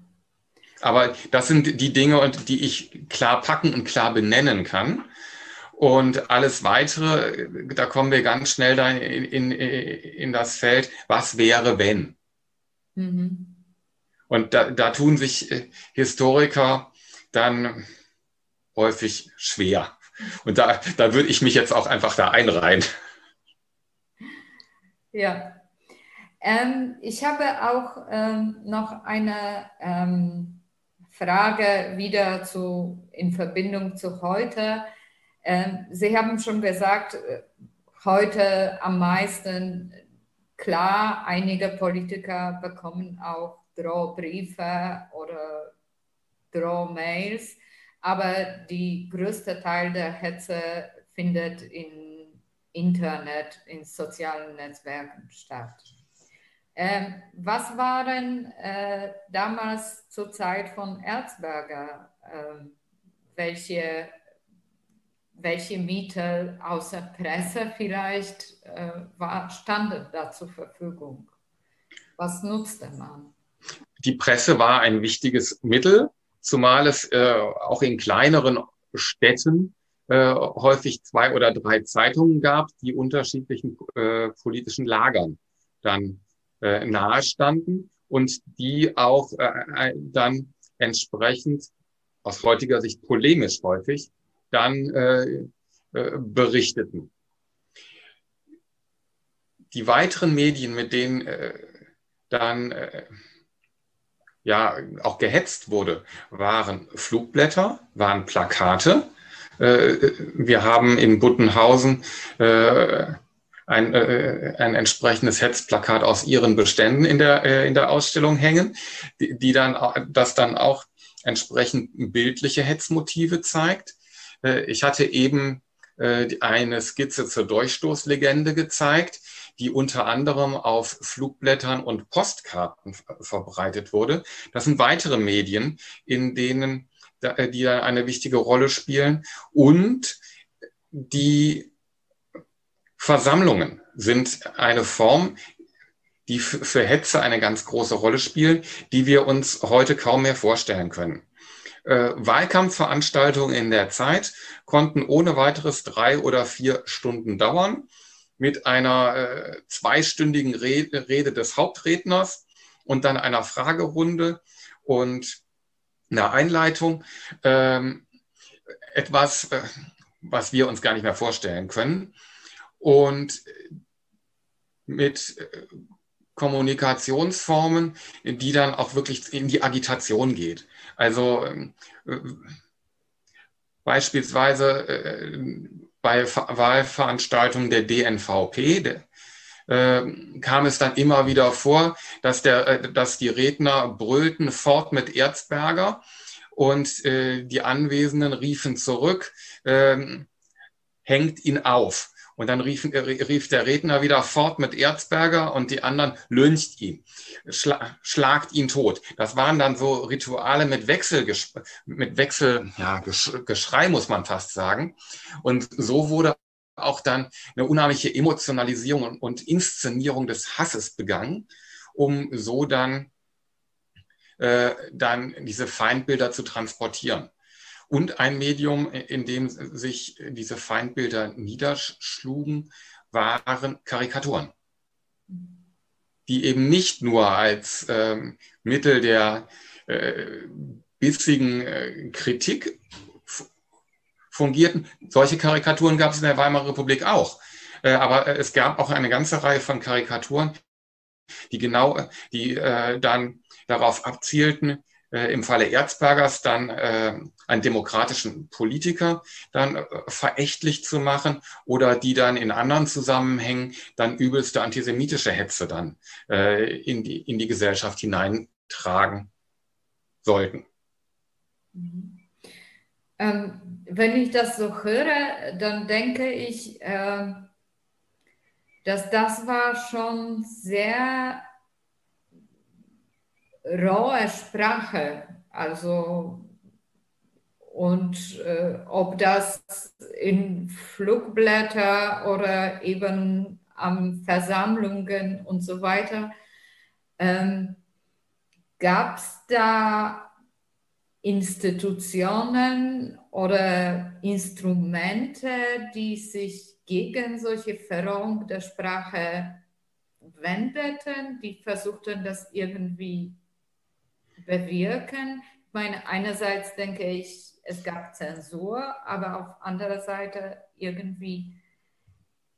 Aber das sind die Dinge, die ich klar packen und klar benennen kann. Und alles Weitere, da kommen wir ganz schnell dann in, in, in das Feld, was wäre, wenn? Mhm. Und da, da tun sich äh, Historiker dann häufig schwer. Und da, da würde ich mich jetzt auch einfach da einreihen. Ja, ähm, ich habe auch ähm, noch eine ähm, Frage wieder zu, in Verbindung zu heute. Ähm, Sie haben schon gesagt, äh, heute am meisten klar, einige Politiker bekommen auch Drohbriefe oder Drohmails, aber die größte Teil der Hetze findet im Internet, in sozialen Netzwerken statt. Ähm, was waren äh, damals zur Zeit von Erzberger, äh, welche, welche Mittel außer Presse vielleicht äh, war, standen da zur Verfügung? Was nutzte man? Die Presse war ein wichtiges Mittel, zumal es äh, auch in kleineren Städten äh, häufig zwei oder drei Zeitungen gab, die unterschiedlichen äh, politischen Lagern dann äh, nahestanden und die auch äh, äh, dann entsprechend aus heutiger Sicht polemisch häufig dann äh, äh, berichteten. Die weiteren Medien, mit denen äh, dann äh, ja auch gehetzt wurde, waren Flugblätter, waren Plakate. Äh, wir haben in Buttenhausen äh, ein, äh, ein entsprechendes Hetzplakat aus ihren Beständen in der, äh, in der Ausstellung hängen, die, die dann, das dann auch entsprechend bildliche Hetzmotive zeigt. Äh, ich hatte eben äh, eine Skizze zur Durchstoßlegende gezeigt, die unter anderem auf Flugblättern und Postkarten verbreitet wurde. Das sind weitere Medien, in denen äh, die eine wichtige Rolle spielen und die Versammlungen sind eine Form, die für Hetze eine ganz große Rolle spielen, die wir uns heute kaum mehr vorstellen können. Äh, Wahlkampfveranstaltungen in der Zeit konnten ohne weiteres drei oder vier Stunden dauern mit einer äh, zweistündigen Rede, Rede des Hauptredners und dann einer Fragerunde und einer Einleitung. Ähm, etwas, äh, was wir uns gar nicht mehr vorstellen können. Und mit äh, Kommunikationsformen, die dann auch wirklich in die Agitation geht. Also ähm, äh, beispielsweise äh, bei Wahlveranstaltungen der DNVP der, äh, kam es dann immer wieder vor, dass, der, äh, dass die Redner brüllten fort mit Erzberger und äh, die Anwesenden riefen zurück, ähm, hängt ihn auf. Und dann rief, äh, rief der Redner wieder fort mit Erzberger und die anderen lyncht ihn, schla, schlagt ihn tot. Das waren dann so Rituale mit Wechsel, mit Wechsel, ja, Geschrei muss man fast sagen. Und so wurde auch dann eine unheimliche Emotionalisierung und Inszenierung des Hasses begangen, um so dann, äh, dann diese Feindbilder zu transportieren. Und ein Medium, in dem sich diese Feindbilder niederschlugen, waren Karikaturen, die eben nicht nur als ähm, Mittel der äh, bissigen äh, Kritik fungierten. Solche Karikaturen gab es in der Weimarer Republik auch. Äh, aber es gab auch eine ganze Reihe von Karikaturen, die genau, die äh, dann darauf abzielten, äh, im Falle Erzbergers dann äh, einen demokratischen Politiker dann äh, verächtlich zu machen oder die dann in anderen Zusammenhängen dann übelste antisemitische Hetze dann äh, in, die, in die Gesellschaft hineintragen sollten. Mhm. Ähm, wenn ich das so höre, dann denke ich, äh, dass das war schon sehr rohe Sprache. Also und äh, ob das in Flugblätter oder eben an Versammlungen und so weiter, ähm, gab es da Institutionen oder Instrumente, die sich gegen solche Verrohung der Sprache wendeten, die versuchten, das irgendwie bewirken. Ich meine, einerseits denke ich, es gab Zensur, aber auf anderer Seite irgendwie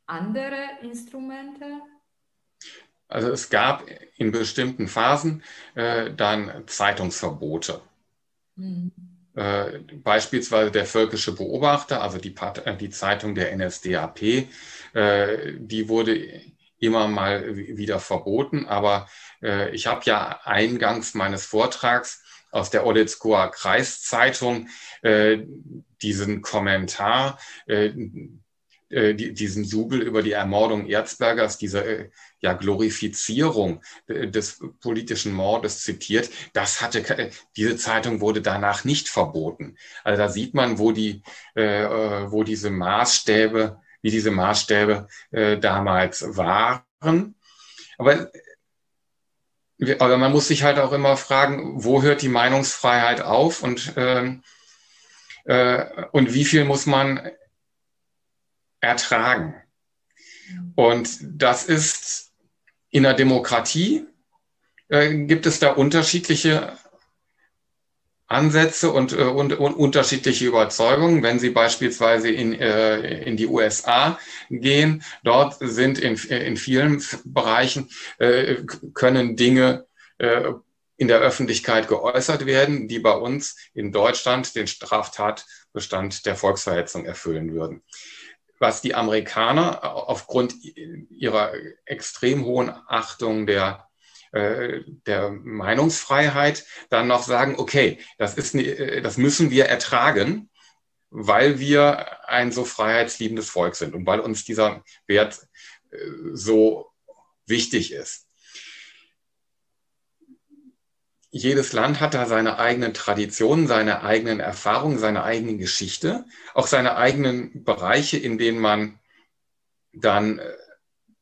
andere Instrumente? Also es gab in bestimmten Phasen äh, dann Zeitungsverbote. Mhm. Äh, beispielsweise der Völkische Beobachter, also die, äh, die Zeitung der NSDAP, äh, die wurde immer mal wieder verboten. Aber ich habe ja eingangs meines Vortrags aus der Odetskoer Kreiszeitung äh, diesen Kommentar, äh, äh, diesen Jubel über die Ermordung Erzbergers, diese äh, ja, Glorifizierung äh, des politischen Mordes zitiert. Das hatte, diese Zeitung wurde danach nicht verboten. Also da sieht man, wo die, wo diese Maßstäbe, wie diese Maßstäbe damals waren. Aber aber man muss sich halt auch immer fragen, wo hört die Meinungsfreiheit auf und, äh, äh, und wie viel muss man ertragen. Und das ist in der Demokratie, äh, gibt es da unterschiedliche Ansätze und, äh, und, und, unterschiedliche Überzeugungen. Wenn Sie beispielsweise in, äh, in die USA gehen, dort sind in, in vielen Bereichen, äh, können Dinge äh, in der Öffentlichkeit geäußert werden, die bei uns in Deutschland den Straftatbestand der Volksverhetzung erfüllen würden. Was die Amerikaner aufgrund ihrer extrem hohen Achtung der äh, der Meinungsfreiheit dann noch sagen, okay, das, ist, äh, das müssen wir ertragen, weil wir ein so freiheitsliebendes Volk sind und weil uns dieser Wert äh, so wichtig ist. Jedes Land hat da seine eigenen Traditionen, seine eigenen Erfahrungen, seine eigene Geschichte, auch seine eigenen Bereiche, in denen man dann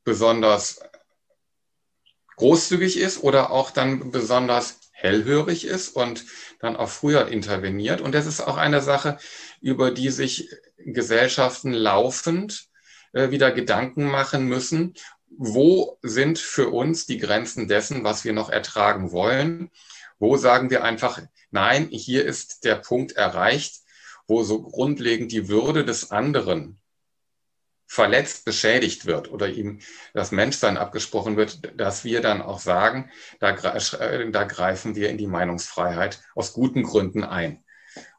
besonders großzügig ist oder auch dann besonders hellhörig ist und dann auch früher interveniert. Und das ist auch eine Sache, über die sich Gesellschaften laufend äh, wieder Gedanken machen müssen. Wo sind für uns die Grenzen dessen, was wir noch ertragen wollen? Wo sagen wir einfach, nein, hier ist der Punkt erreicht, wo so grundlegend die Würde des anderen verletzt, beschädigt wird oder ihm das Menschsein abgesprochen wird, dass wir dann auch sagen, da, äh, da greifen wir in die Meinungsfreiheit aus guten Gründen ein.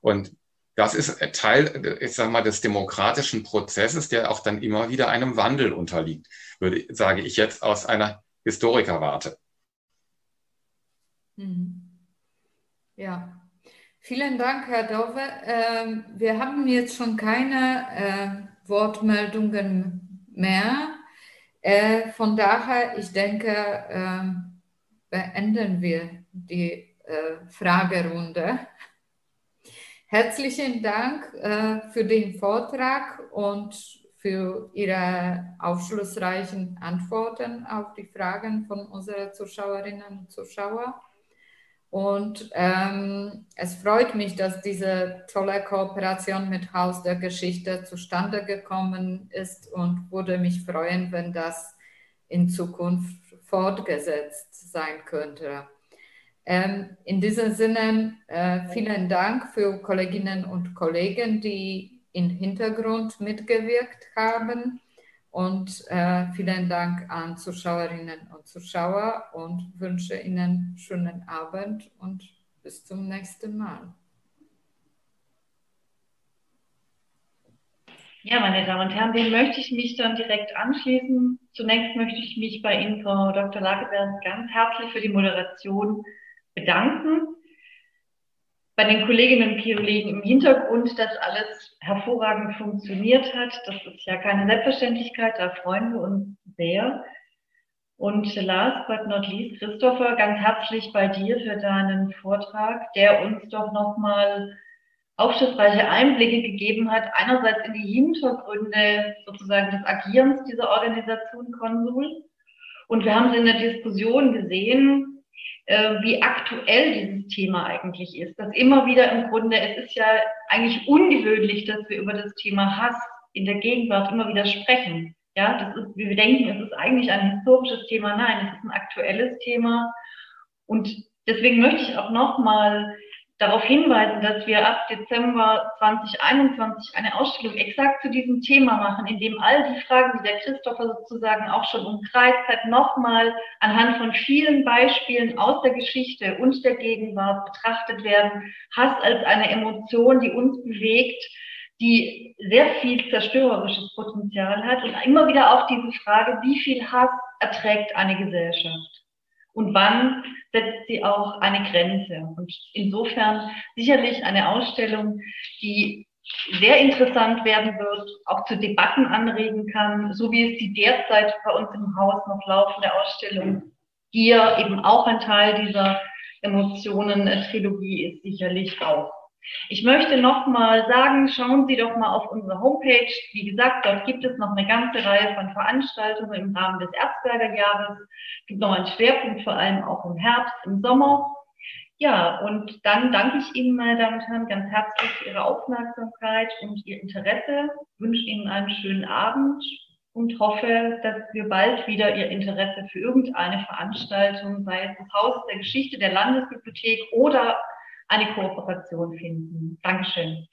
Und das ist Teil, ich sag mal, des demokratischen Prozesses, der auch dann immer wieder einem Wandel unterliegt, würde, sage ich jetzt aus einer Historikerwarte. Mhm. Ja, vielen Dank, Herr Dove. Ähm, wir haben jetzt schon keine äh, Wortmeldungen mehr. Äh, von daher, ich denke, äh, beenden wir die äh, Fragerunde. Herzlichen Dank äh, für den Vortrag und für Ihre aufschlussreichen Antworten auf die Fragen von unseren Zuschauerinnen und Zuschauern. Und ähm, es freut mich, dass diese tolle Kooperation mit Haus der Geschichte zustande gekommen ist und würde mich freuen, wenn das in Zukunft fortgesetzt sein könnte. Ähm, in diesem Sinne äh, vielen Dank für Kolleginnen und Kollegen, die im Hintergrund mitgewirkt haben. Und äh, vielen Dank an Zuschauerinnen und Zuschauer und wünsche Ihnen schönen Abend und bis zum nächsten Mal. Ja, meine Damen und Herren, dem möchte ich mich dann direkt anschließen. Zunächst möchte ich mich bei Ihnen, Frau Dr. Lageberg, ganz herzlich für die Moderation bedanken bei den Kolleginnen und Kollegen im Hintergrund, dass alles hervorragend funktioniert hat. Das ist ja keine Selbstverständlichkeit, da freuen wir uns sehr. Und last but not least, Christopher, ganz herzlich bei dir für deinen Vortrag, der uns doch nochmal aufschlussreiche Einblicke gegeben hat, einerseits in die Hintergründe sozusagen des Agierens dieser Organisation Konsul. Und wir haben es in der Diskussion gesehen, äh, wie aktuell dieses Thema eigentlich ist. Dass immer wieder im Grunde, es ist ja eigentlich ungewöhnlich, dass wir über das Thema Hass in der Gegenwart immer wieder sprechen. Ja, das ist, wir denken, es ist eigentlich ein historisches Thema. Nein, es ist ein aktuelles Thema. Und deswegen möchte ich auch nochmal darauf hinweisen, dass wir ab Dezember 2021 eine Ausstellung exakt zu diesem Thema machen, in dem all die Fragen, die der Christopher sozusagen auch schon umkreist hat, nochmal anhand von vielen Beispielen aus der Geschichte und der Gegenwart betrachtet werden. Hass als eine Emotion, die uns bewegt, die sehr viel zerstörerisches Potenzial hat und immer wieder auch diese Frage, wie viel Hass erträgt eine Gesellschaft? Und wann setzt sie auch eine Grenze. Und insofern sicherlich eine Ausstellung, die sehr interessant werden wird, auch zu Debatten anregen kann, so wie es die derzeit bei uns im Haus noch laufende Ausstellung hier eben auch ein Teil dieser Emotionen-Trilogie ist, sicherlich auch. Ich möchte noch mal sagen, schauen Sie doch mal auf unsere Homepage. Wie gesagt, dort gibt es noch eine ganze Reihe von Veranstaltungen im Rahmen des Erzberger Jahres. Es gibt noch einen Schwerpunkt, vor allem auch im Herbst, im Sommer. Ja, und dann danke ich Ihnen, meine Damen und Herren, ganz herzlich für Ihre Aufmerksamkeit und Ihr Interesse. Ich wünsche Ihnen einen schönen Abend und hoffe, dass wir bald wieder Ihr Interesse für irgendeine Veranstaltung, sei es das Haus der Geschichte der Landesbibliothek oder eine Kooperation finden. Dankeschön.